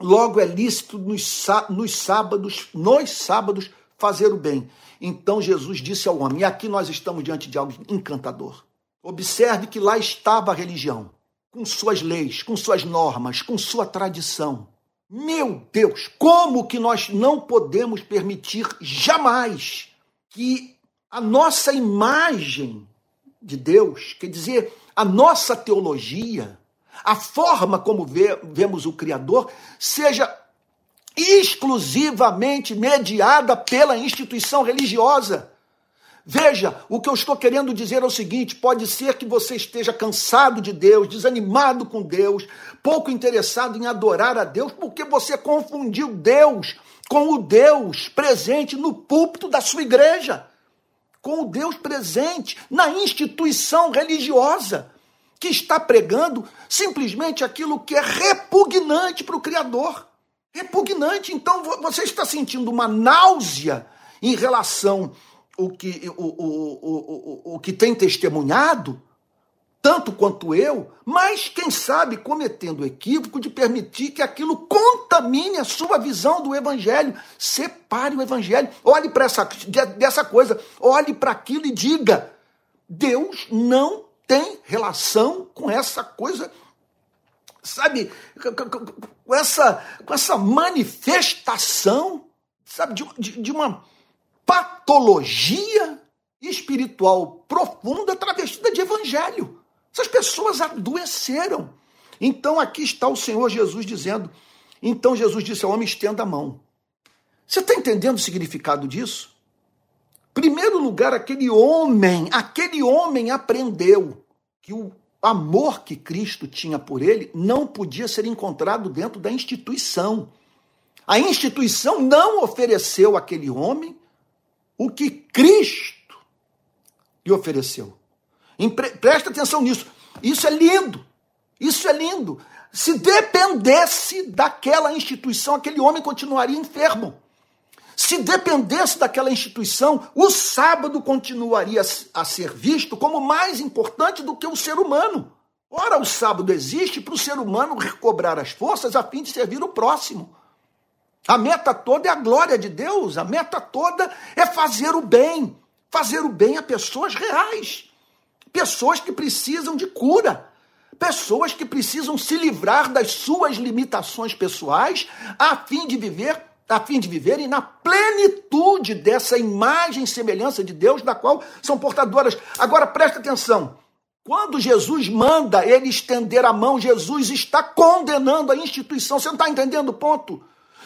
logo é lícito nos, sábados, nos sábados, fazer o bem. Então Jesus disse ao homem, e aqui nós estamos diante de algo encantador. Observe que lá estava a religião, com suas leis, com suas normas, com sua tradição. Meu Deus, como que nós não podemos permitir jamais que a nossa imagem de Deus, quer dizer, a nossa teologia, a forma como vê, vemos o Criador, seja exclusivamente mediada pela instituição religiosa. Veja, o que eu estou querendo dizer é o seguinte: pode ser que você esteja cansado de Deus, desanimado com Deus, pouco interessado em adorar a Deus, porque você confundiu Deus com o Deus presente no púlpito da sua igreja, com o Deus presente na instituição religiosa, que está pregando simplesmente aquilo que é repugnante para o Criador. Repugnante. Então você está sentindo uma náusea em relação o que, o, o, o, o, que tem testemunhado, tanto quanto eu, mas quem sabe cometendo o equívoco de permitir que aquilo contamine a sua visão do evangelho. Separe o evangelho. Olhe para essa dessa coisa, olhe para aquilo e diga: Deus não tem relação com essa coisa sabe, com essa, com essa manifestação, sabe, de, de, de uma patologia espiritual profunda travestida de evangelho. Essas pessoas adoeceram. Então aqui está o Senhor Jesus dizendo. Então Jesus disse ao homem: estenda a mão. Você está entendendo o significado disso? Primeiro lugar, aquele homem, aquele homem aprendeu que o amor que Cristo tinha por ele não podia ser encontrado dentro da instituição. A instituição não ofereceu àquele homem o que Cristo lhe ofereceu. Presta atenção nisso. Isso é lindo. Isso é lindo. Se dependesse daquela instituição, aquele homem continuaria enfermo. Se dependesse daquela instituição, o sábado continuaria a ser visto como mais importante do que o ser humano. Ora, o sábado existe para o ser humano recobrar as forças a fim de servir o próximo. A meta toda é a glória de Deus, a meta toda é fazer o bem, fazer o bem a pessoas reais, pessoas que precisam de cura, Pessoas que precisam se livrar das suas limitações pessoais a fim de viver, a fim de viverem na plenitude dessa imagem e semelhança de Deus da qual são portadoras. Agora presta atenção. Quando Jesus manda ele estender a mão, Jesus está condenando a instituição. Você não está entendendo o ponto?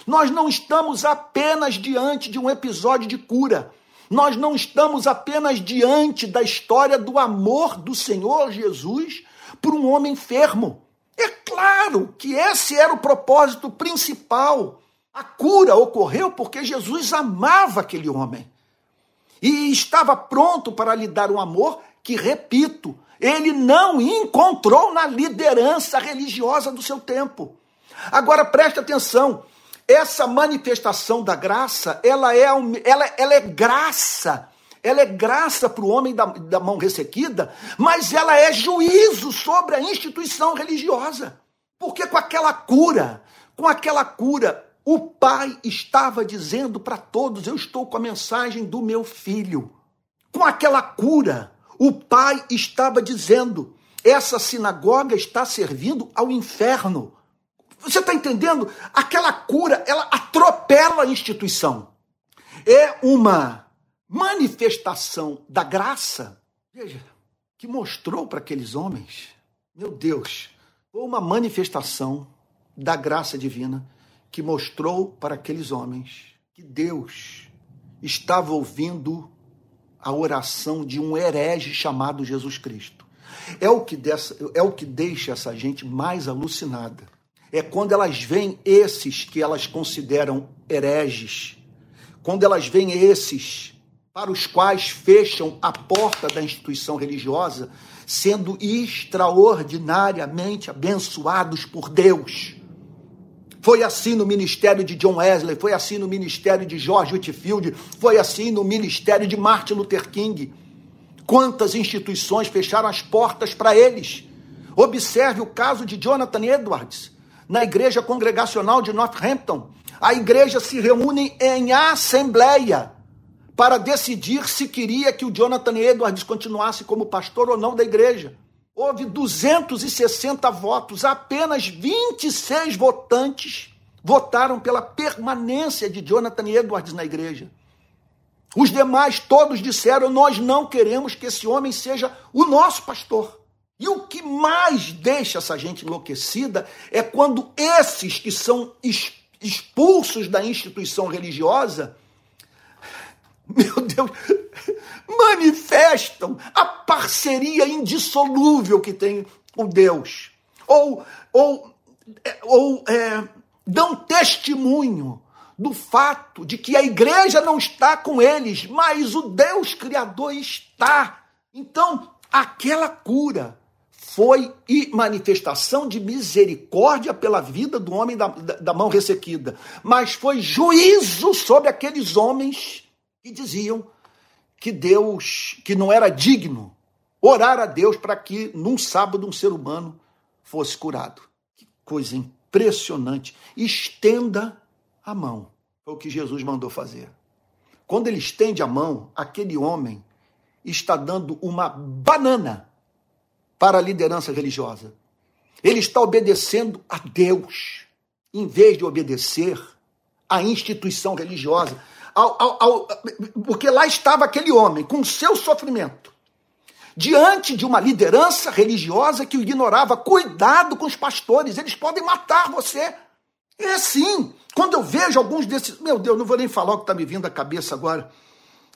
Nós não estamos apenas diante de um episódio de cura. Nós não estamos apenas diante da história do amor do Senhor Jesus por um homem enfermo. É claro que esse era o propósito principal. A cura ocorreu porque Jesus amava aquele homem e estava pronto para lhe dar um amor que, repito, ele não encontrou na liderança religiosa do seu tempo. Agora preste atenção, essa manifestação da graça, ela é, ela, ela é graça ela é graça para o homem da, da mão ressequida, mas ela é juízo sobre a instituição religiosa. Porque com aquela cura, com aquela cura, o pai estava dizendo para todos: Eu estou com a mensagem do meu filho. Com aquela cura, o pai estava dizendo: Essa sinagoga está servindo ao inferno. Você está entendendo? Aquela cura, ela atropela a instituição. É uma manifestação da graça, veja, que mostrou para aqueles homens, meu Deus, foi uma manifestação da graça divina que mostrou para aqueles homens que Deus estava ouvindo a oração de um herege chamado Jesus Cristo. É o que, dessa, é o que deixa essa gente mais alucinada. É quando elas veem esses que elas consideram hereges, quando elas veem esses para os quais fecham a porta da instituição religiosa, sendo extraordinariamente abençoados por Deus. Foi assim no ministério de John Wesley, foi assim no ministério de George Whitfield, foi assim no ministério de Martin Luther King. Quantas instituições fecharam as portas para eles? Observe o caso de Jonathan Edwards, na igreja congregacional de Northampton. A igreja se reúne em assembleia para decidir se queria que o Jonathan Edwards continuasse como pastor ou não da igreja. Houve 260 votos, apenas 26 votantes votaram pela permanência de Jonathan Edwards na igreja. Os demais todos disseram: Nós não queremos que esse homem seja o nosso pastor. E o que mais deixa essa gente enlouquecida é quando esses que são expulsos da instituição religiosa meu Deus, manifestam a parceria indissolúvel que tem o Deus. Ou, ou, ou é, dão testemunho do fato de que a igreja não está com eles, mas o Deus Criador está. Então, aquela cura foi e manifestação de misericórdia pela vida do homem da, da, da mão ressequida, mas foi juízo sobre aqueles homens que diziam que Deus, que não era digno orar a Deus para que num sábado um ser humano fosse curado. Que coisa impressionante. Estenda a mão. Foi o que Jesus mandou fazer. Quando ele estende a mão, aquele homem está dando uma banana para a liderança religiosa. Ele está obedecendo a Deus, em vez de obedecer à instituição religiosa ao, ao, ao, porque lá estava aquele homem com seu sofrimento, diante de uma liderança religiosa que o ignorava. Cuidado com os pastores, eles podem matar você. É assim. Quando eu vejo alguns desses. Meu Deus, não vou nem falar o que está me vindo à cabeça agora.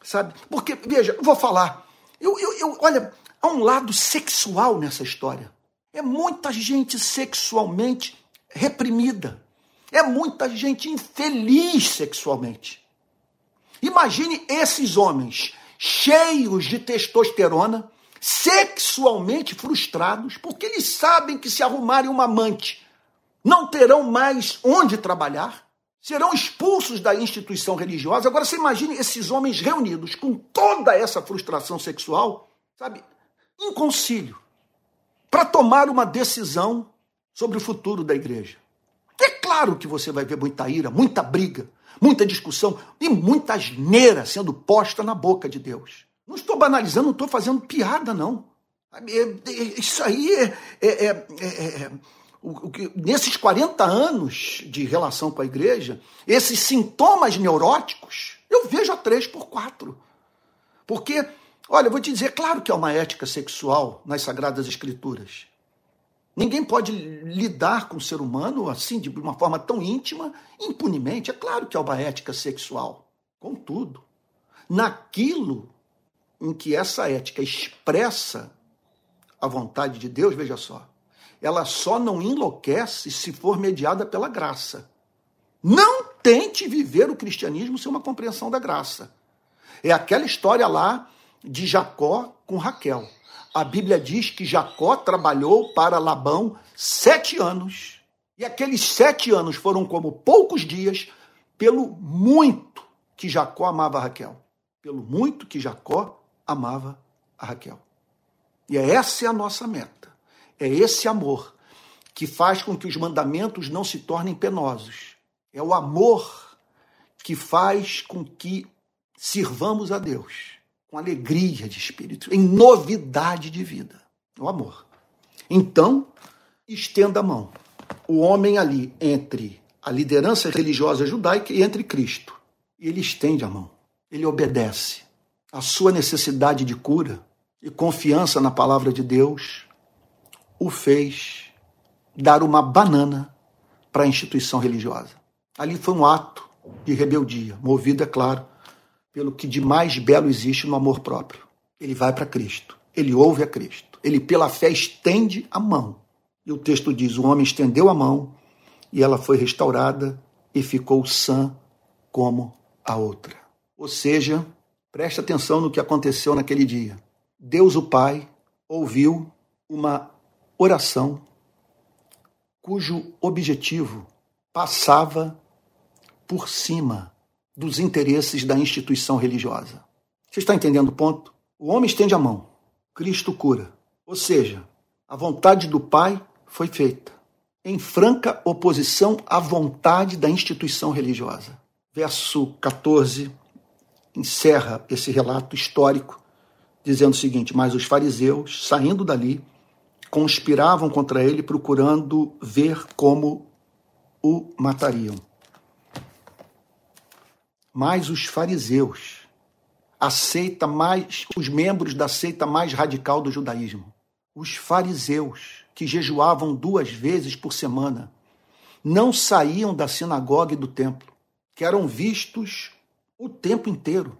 Sabe? Porque, veja, eu vou falar. Eu, eu, eu, olha, há um lado sexual nessa história. É muita gente sexualmente reprimida. É muita gente infeliz sexualmente. Imagine esses homens cheios de testosterona, sexualmente frustrados, porque eles sabem que se arrumarem uma amante, não terão mais onde trabalhar, serão expulsos da instituição religiosa. Agora você imagine esses homens reunidos com toda essa frustração sexual, sabe, em concílio, para tomar uma decisão sobre o futuro da igreja. É claro que você vai ver muita ira, muita briga, muita discussão e muita asneira sendo posta na boca de Deus. Não estou banalizando, não estou fazendo piada, não. Isso aí é, é, é, é o, o, nesses 40 anos de relação com a igreja, esses sintomas neuróticos, eu vejo a três por quatro. Porque, olha, eu vou te dizer, claro que há uma ética sexual nas Sagradas Escrituras. Ninguém pode lidar com o ser humano assim, de uma forma tão íntima, impunemente. É claro que há uma ética sexual. Contudo, naquilo em que essa ética expressa a vontade de Deus, veja só, ela só não enlouquece se for mediada pela graça. Não tente viver o cristianismo sem uma compreensão da graça. É aquela história lá de Jacó com Raquel. A Bíblia diz que Jacó trabalhou para Labão sete anos. E aqueles sete anos foram como poucos dias, pelo muito que Jacó amava Raquel. Pelo muito que Jacó amava a Raquel. E essa é a nossa meta. É esse amor que faz com que os mandamentos não se tornem penosos. É o amor que faz com que sirvamos a Deus com alegria de espírito, em novidade de vida. O amor. Então, estenda a mão. O homem ali entre a liderança religiosa judaica e entre Cristo. E ele estende a mão. Ele obedece. A sua necessidade de cura e confiança na palavra de Deus o fez dar uma banana para a instituição religiosa. Ali foi um ato de rebeldia, movido, é claro, pelo que de mais belo existe no amor próprio. Ele vai para Cristo, ele ouve a Cristo, ele pela fé estende a mão. E o texto diz: o homem estendeu a mão e ela foi restaurada e ficou sã como a outra. Ou seja, preste atenção no que aconteceu naquele dia. Deus o Pai ouviu uma oração cujo objetivo passava por cima dos interesses da instituição religiosa. Você está entendendo o ponto? O homem estende a mão, Cristo cura. Ou seja, a vontade do Pai foi feita, em franca oposição à vontade da instituição religiosa. Verso 14 encerra esse relato histórico dizendo o seguinte: Mas os fariseus, saindo dali, conspiravam contra ele, procurando ver como o matariam. Mas os fariseus, a seita mais, os membros da seita mais radical do judaísmo, os fariseus, que jejuavam duas vezes por semana, não saíam da sinagoga e do templo, que eram vistos o tempo inteiro,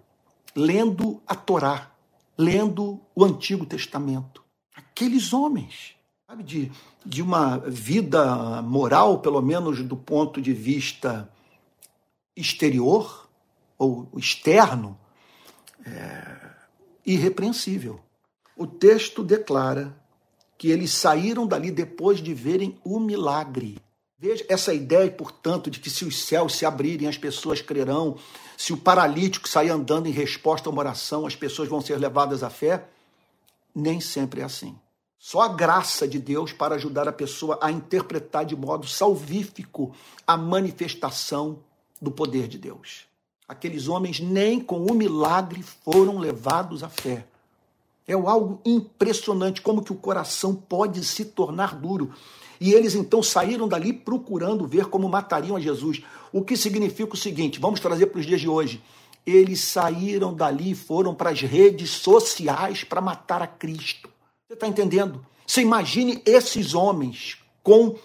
lendo a Torá lendo o Antigo Testamento. Aqueles homens, sabe, de, de uma vida moral, pelo menos do ponto de vista exterior ou externo, é, irrepreensível. O texto declara que eles saíram dali depois de verem o milagre. Veja essa ideia, portanto, de que se os céus se abrirem, as pessoas crerão, se o paralítico sair andando em resposta a uma oração, as pessoas vão ser levadas à fé. Nem sempre é assim. Só a graça de Deus para ajudar a pessoa a interpretar de modo salvífico a manifestação do poder de Deus. Aqueles homens nem com o milagre foram levados à fé. É algo impressionante como que o coração pode se tornar duro. E eles então saíram dali procurando ver como matariam a Jesus. O que significa o seguinte: vamos trazer para os dias de hoje. Eles saíram dali e foram para as redes sociais para matar a Cristo. Você está entendendo? Você imagine esses homens com,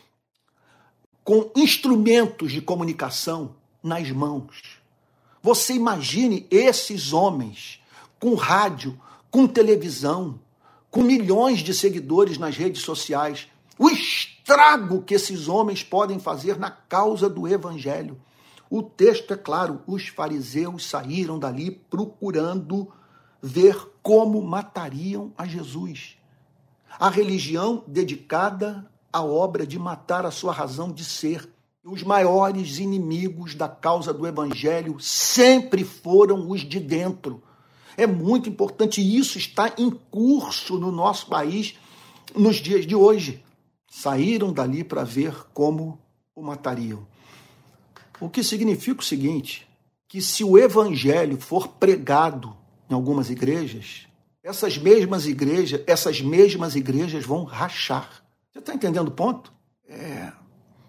com instrumentos de comunicação nas mãos. Você imagine esses homens com rádio, com televisão, com milhões de seguidores nas redes sociais. O estrago que esses homens podem fazer na causa do evangelho. O texto é claro: os fariseus saíram dali procurando ver como matariam a Jesus. A religião dedicada à obra de matar a sua razão de ser. Os maiores inimigos da causa do evangelho sempre foram os de dentro. É muito importante, isso está em curso no nosso país nos dias de hoje saíram dali para ver como o matariam. O que significa o seguinte: que se o evangelho for pregado em algumas igrejas, essas mesmas igrejas, essas mesmas igrejas vão rachar. Você está entendendo o ponto? É,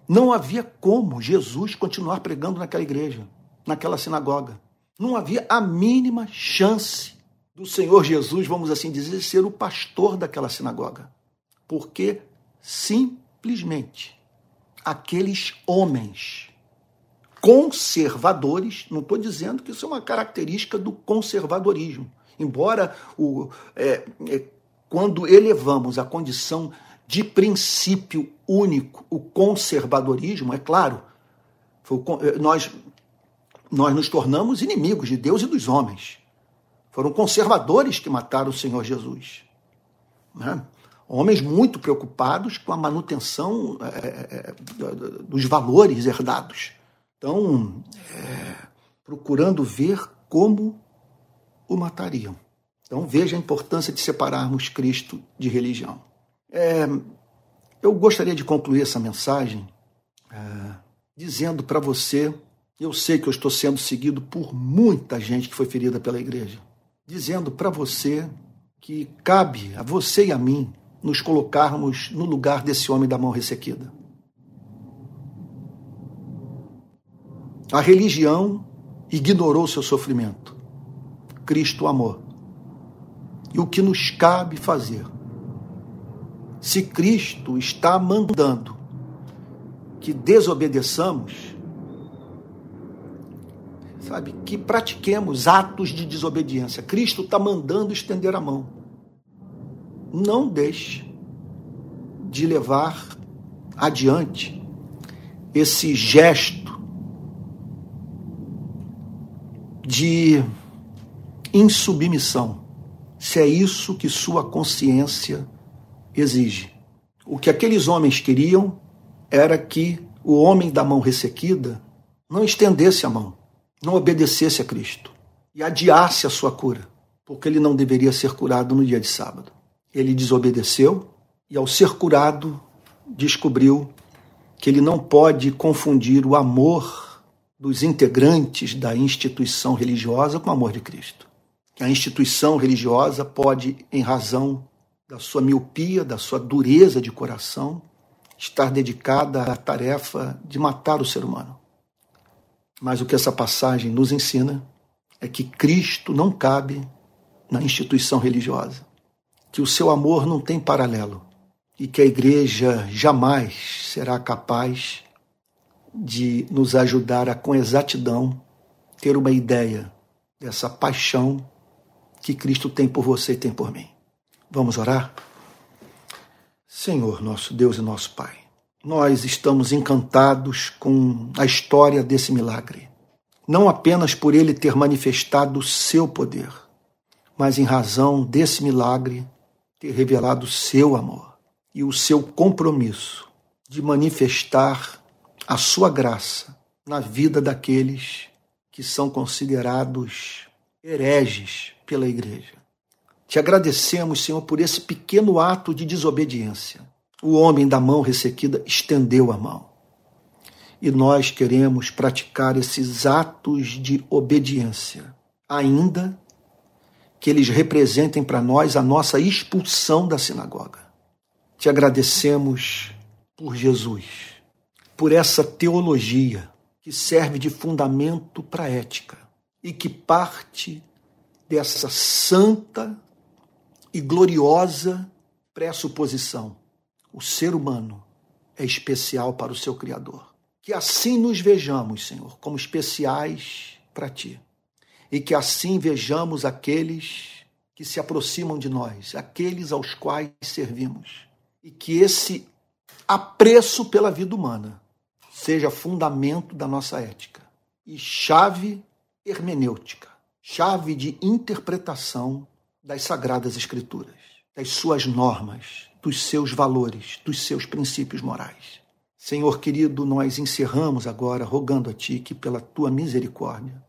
não havia como Jesus continuar pregando naquela igreja, naquela sinagoga. Não havia a mínima chance do Senhor Jesus, vamos assim dizer, ser o pastor daquela sinagoga. Porque simplesmente aqueles homens conservadores, não estou dizendo que isso é uma característica do conservadorismo, embora o, é, é, quando elevamos a condição de princípio único o conservadorismo, é claro, o, nós, nós nos tornamos inimigos de Deus e dos homens. Foram conservadores que mataram o Senhor Jesus. Né? Homens muito preocupados com a manutenção é dos valores herdados. Então, é, procurando ver como o matariam. Então, veja a importância de separarmos Cristo de religião. É, eu gostaria de concluir essa mensagem é, dizendo para você: eu sei que eu estou sendo seguido por muita gente que foi ferida pela igreja dizendo para você que cabe a você e a mim nos colocarmos no lugar desse homem da mão ressequida. A religião ignorou seu sofrimento. Cristo amou. E o que nos cabe fazer? Se Cristo está mandando que desobedeçamos, sabe, que pratiquemos atos de desobediência. Cristo está mandando estender a mão. Não deixe de levar adiante esse gesto de insubmissão, se é isso que sua consciência exige. O que aqueles homens queriam era que o homem da mão ressequida não estendesse a mão não obedecesse a Cristo e adiasse a sua cura, porque ele não deveria ser curado no dia de sábado. Ele desobedeceu e, ao ser curado, descobriu que ele não pode confundir o amor dos integrantes da instituição religiosa com o amor de Cristo. A instituição religiosa pode, em razão da sua miopia, da sua dureza de coração, estar dedicada à tarefa de matar o ser humano. Mas o que essa passagem nos ensina é que Cristo não cabe na instituição religiosa, que o seu amor não tem paralelo e que a igreja jamais será capaz de nos ajudar a, com exatidão, ter uma ideia dessa paixão que Cristo tem por você e tem por mim. Vamos orar? Senhor, nosso Deus e nosso Pai nós estamos encantados com a história desse milagre. Não apenas por ele ter manifestado o seu poder, mas em razão desse milagre ter revelado o seu amor e o seu compromisso de manifestar a sua graça na vida daqueles que são considerados hereges pela igreja. Te agradecemos, Senhor, por esse pequeno ato de desobediência o homem da mão ressequida estendeu a mão. E nós queremos praticar esses atos de obediência, ainda que eles representem para nós a nossa expulsão da sinagoga. Te agradecemos por Jesus, por essa teologia que serve de fundamento para a ética e que parte dessa santa e gloriosa pressuposição o ser humano é especial para o seu Criador. Que assim nos vejamos, Senhor, como especiais para Ti. E que assim vejamos aqueles que se aproximam de nós, aqueles aos quais servimos. E que esse apreço pela vida humana seja fundamento da nossa ética e chave hermenêutica, chave de interpretação das sagradas escrituras, das suas normas, dos seus valores, dos seus princípios morais. Senhor querido, nós encerramos agora rogando a Ti que, pela Tua misericórdia,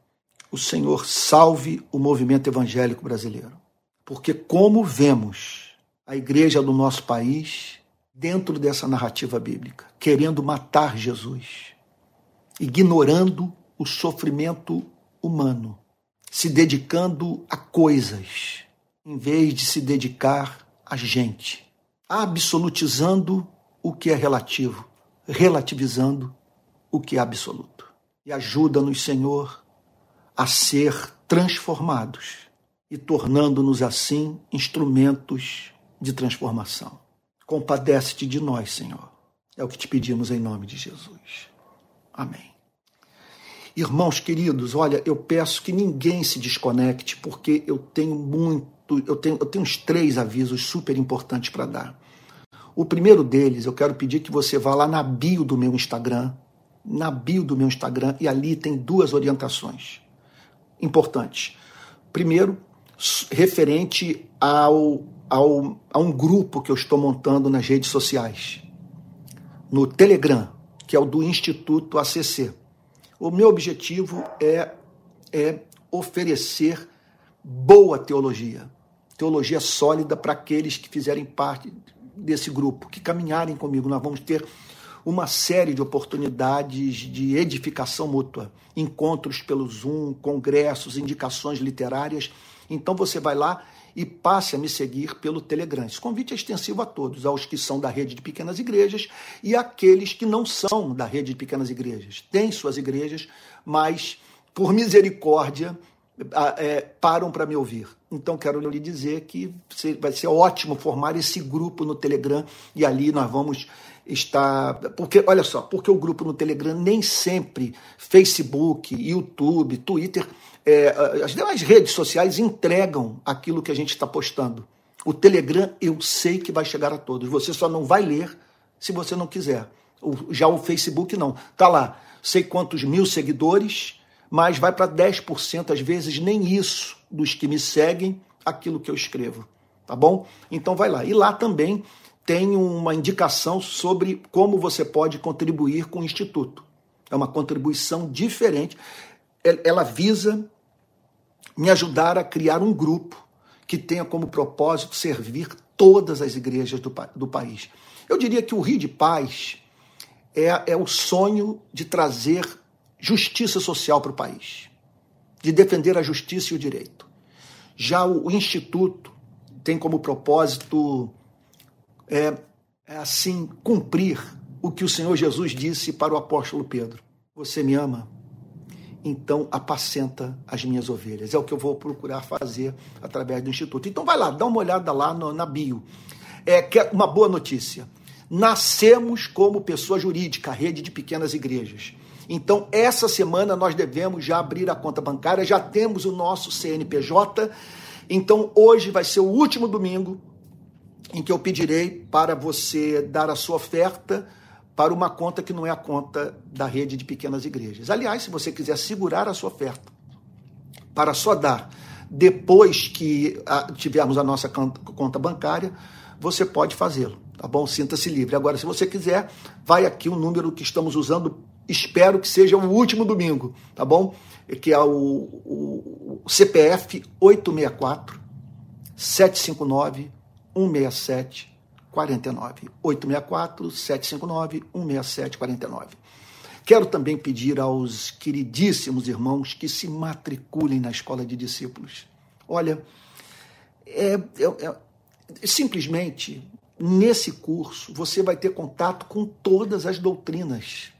o Senhor salve o movimento evangélico brasileiro. Porque, como vemos a igreja do nosso país dentro dessa narrativa bíblica, querendo matar Jesus, ignorando o sofrimento humano, se dedicando a coisas em vez de se dedicar a gente, absolutizando o que é relativo, relativizando o que é absoluto. E ajuda-nos, Senhor, a ser transformados e tornando-nos assim instrumentos de transformação. Compadece-te de nós, Senhor. É o que te pedimos em nome de Jesus. Amém. Irmãos queridos, olha, eu peço que ninguém se desconecte, porque eu tenho muito, eu tenho, eu tenho uns três avisos super importantes para dar. O primeiro deles, eu quero pedir que você vá lá na bio do meu Instagram, na bio do meu Instagram, e ali tem duas orientações importantes. Primeiro, referente ao, ao, a um grupo que eu estou montando nas redes sociais, no Telegram, que é o do Instituto ACC. O meu objetivo é, é oferecer boa teologia, teologia sólida para aqueles que fizerem parte desse grupo, que caminharem comigo. Nós vamos ter uma série de oportunidades de edificação mútua, encontros pelo Zoom, congressos, indicações literárias. Então você vai lá e passe a me seguir pelo Telegram. Esse convite é extensivo a todos, aos que são da rede de pequenas igrejas e aqueles que não são da rede de pequenas igrejas. Têm suas igrejas, mas, por misericórdia, é, param para me ouvir. Então, quero lhe dizer que vai ser ótimo formar esse grupo no Telegram e ali nós vamos estar. Porque, olha só, porque o grupo no Telegram nem sempre Facebook, YouTube, Twitter é, as demais redes sociais entregam aquilo que a gente está postando. O Telegram eu sei que vai chegar a todos. Você só não vai ler se você não quiser. Já o Facebook não. Tá lá, sei quantos mil seguidores, mas vai para 10%, às vezes nem isso dos que me seguem aquilo que eu escrevo. Tá bom? Então vai lá. E lá também tem uma indicação sobre como você pode contribuir com o Instituto. É uma contribuição diferente. Ela visa me ajudar a criar um grupo que tenha como propósito servir todas as igrejas do, do país. Eu diria que o Rio de Paz é, é o sonho de trazer justiça social para o país, de defender a justiça e o direito. Já o, o Instituto tem como propósito, é, é assim, cumprir o que o Senhor Jesus disse para o apóstolo Pedro: Você me ama? então apacenta as minhas ovelhas. É o que eu vou procurar fazer através do Instituto. Então vai lá, dá uma olhada lá no, na bio. É, que é uma boa notícia. Nascemos como pessoa jurídica, rede de pequenas igrejas. Então, essa semana nós devemos já abrir a conta bancária, já temos o nosso CNPJ. Então, hoje vai ser o último domingo em que eu pedirei para você dar a sua oferta para uma conta que não é a conta da rede de pequenas igrejas. Aliás, se você quiser segurar a sua oferta para só dar depois que ah, tivermos a nossa conta bancária, você pode fazê-lo, tá bom? Sinta-se livre. Agora, se você quiser, vai aqui o número que estamos usando, espero que seja o último domingo, tá bom? Que é o, o, o CPF 864 759 167 49 864 759 167 49. Quero também pedir aos queridíssimos irmãos que se matriculem na escola de discípulos. Olha, é, é, é, simplesmente nesse curso você vai ter contato com todas as doutrinas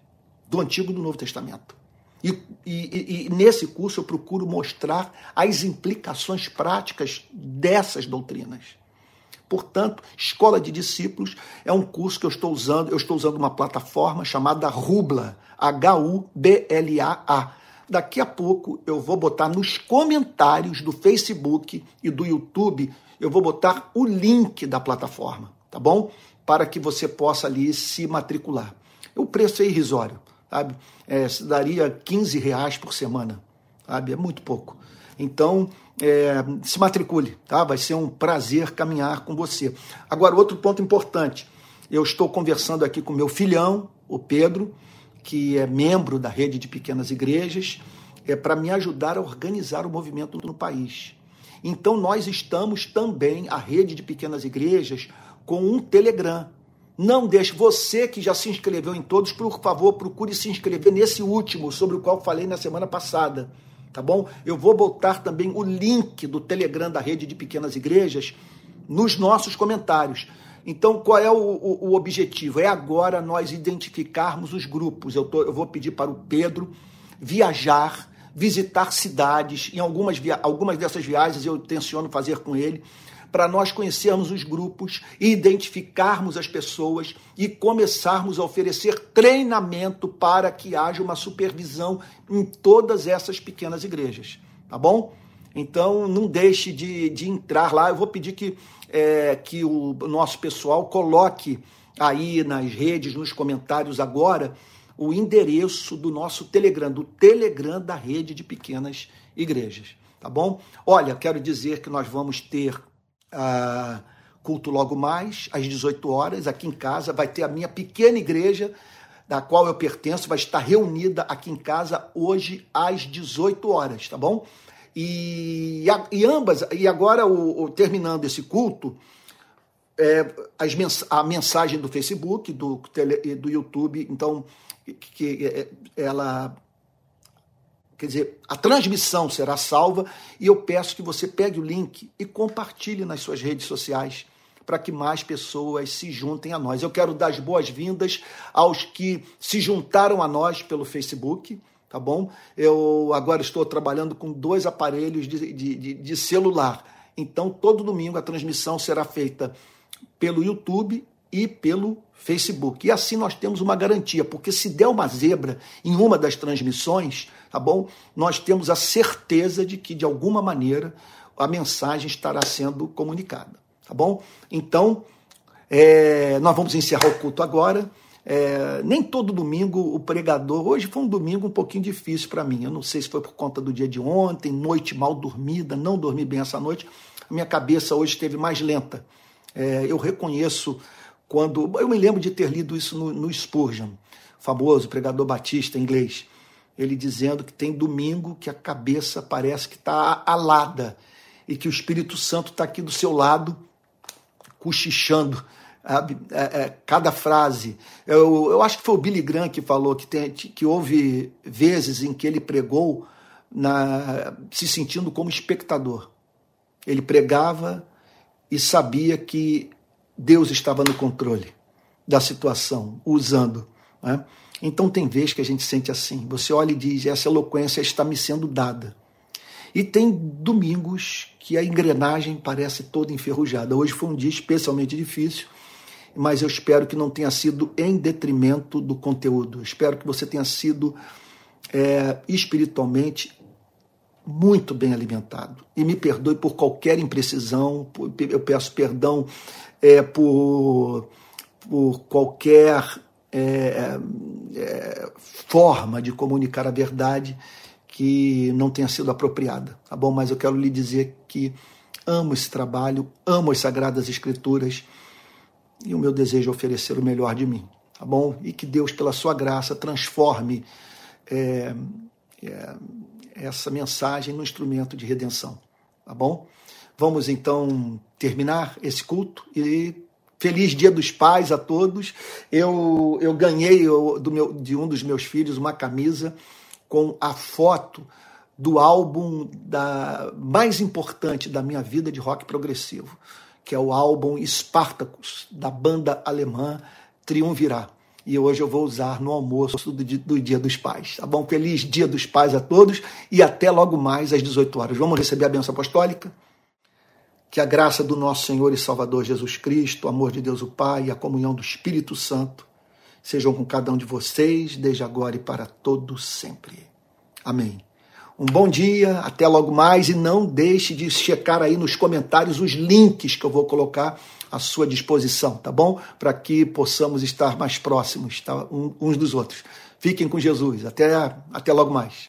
do Antigo e do Novo Testamento. E, e, e, nesse curso eu procuro mostrar as implicações práticas dessas doutrinas. Portanto, Escola de Discípulos é um curso que eu estou usando, eu estou usando uma plataforma chamada Rubla, H-U-B-L-A-A. Daqui a pouco eu vou botar nos comentários do Facebook e do YouTube, eu vou botar o link da plataforma, tá bom? Para que você possa ali se matricular. O preço é irrisório, sabe? É, daria 15 reais por semana, sabe? É muito pouco. Então, é, se matricule, tá? Vai ser um prazer caminhar com você. Agora, outro ponto importante. Eu estou conversando aqui com meu filhão, o Pedro, que é membro da rede de pequenas igrejas, é para me ajudar a organizar o movimento no país. Então, nós estamos também, a rede de pequenas igrejas, com um Telegram. Não deixe, você que já se inscreveu em todos, por favor, procure se inscrever nesse último, sobre o qual falei na semana passada tá bom? Eu vou botar também o link do Telegram da rede de pequenas igrejas nos nossos comentários. Então, qual é o, o, o objetivo? É agora nós identificarmos os grupos. Eu, tô, eu vou pedir para o Pedro viajar, visitar cidades. Em algumas, algumas dessas viagens eu tenciono fazer com ele, para nós conhecermos os grupos, identificarmos as pessoas e começarmos a oferecer treinamento para que haja uma supervisão em todas essas pequenas igrejas. Tá bom? Então, não deixe de, de entrar lá. Eu vou pedir que, é, que o nosso pessoal coloque aí nas redes, nos comentários agora, o endereço do nosso Telegram, do Telegram da rede de pequenas igrejas. Tá bom? Olha, quero dizer que nós vamos ter culto logo mais, às 18 horas, aqui em casa. Vai ter a minha pequena igreja, da qual eu pertenço, vai estar reunida aqui em casa hoje às 18 horas, tá bom? E, e ambas, e agora o, o terminando esse culto, é, as mens a mensagem do Facebook, do, do YouTube, então que é, ela quer dizer, a transmissão será salva e eu peço que você pegue o link e compartilhe nas suas redes sociais para que mais pessoas se juntem a nós. Eu quero dar as boas-vindas aos que se juntaram a nós pelo Facebook tá bom? Eu agora estou trabalhando com dois aparelhos de, de, de, celular. Então, todo domingo a transmissão será feita pelo YouTube e pelo Facebook. E assim nós temos uma garantia, porque se der uma zebra em uma das transmissões, tá bom? Nós temos a certeza de que, de alguma maneira, a mensagem estará sendo comunicada, tá bom? Então, é, nós vamos encerrar o culto agora. É, nem todo domingo o pregador. Hoje foi um domingo um pouquinho difícil para mim. Eu não sei se foi por conta do dia de ontem, noite mal dormida, não dormi bem essa noite. A minha cabeça hoje esteve mais lenta. É, eu reconheço quando. Eu me lembro de ter lido isso no, no Spurgeon, famoso pregador batista inglês. Ele dizendo que tem domingo que a cabeça parece que está alada e que o Espírito Santo está aqui do seu lado, cochichando é, é, cada frase. Eu, eu acho que foi o Billy Graham que falou que, tem, que houve vezes em que ele pregou na, se sentindo como espectador. Ele pregava e sabia que Deus estava no controle da situação, usando. Né? Então tem vezes que a gente sente assim. Você olha e diz: essa eloquência está me sendo dada. E tem domingos que a engrenagem parece toda enferrujada. Hoje foi um dia especialmente difícil mas eu espero que não tenha sido em detrimento do conteúdo. Espero que você tenha sido é, espiritualmente muito bem alimentado. E me perdoe por qualquer imprecisão, eu peço perdão é, por, por qualquer é, é, forma de comunicar a verdade que não tenha sido apropriada, tá bom? Mas eu quero lhe dizer que amo esse trabalho, amo as Sagradas Escrituras e o meu desejo é oferecer o melhor de mim, tá bom? E que Deus, pela sua graça, transforme é, é, essa mensagem no instrumento de redenção, tá bom? Vamos então terminar esse culto e feliz Dia dos Pais a todos. Eu, eu ganhei do meu, de um dos meus filhos uma camisa com a foto do álbum da, mais importante da minha vida de rock progressivo que é o álbum Spartacus, da banda alemã Triunvirá. E hoje eu vou usar no almoço do dia, do dia dos Pais. Tá bom? Feliz Dia dos Pais a todos e até logo mais às 18 horas. Vamos receber a benção apostólica? Que a graça do nosso Senhor e Salvador Jesus Cristo, o amor de Deus o Pai e a comunhão do Espírito Santo sejam com cada um de vocês, desde agora e para todos sempre. Amém. Um bom dia, até logo mais e não deixe de checar aí nos comentários os links que eu vou colocar à sua disposição, tá bom? Para que possamos estar mais próximos tá? uns dos outros. Fiquem com Jesus. Até, até logo mais.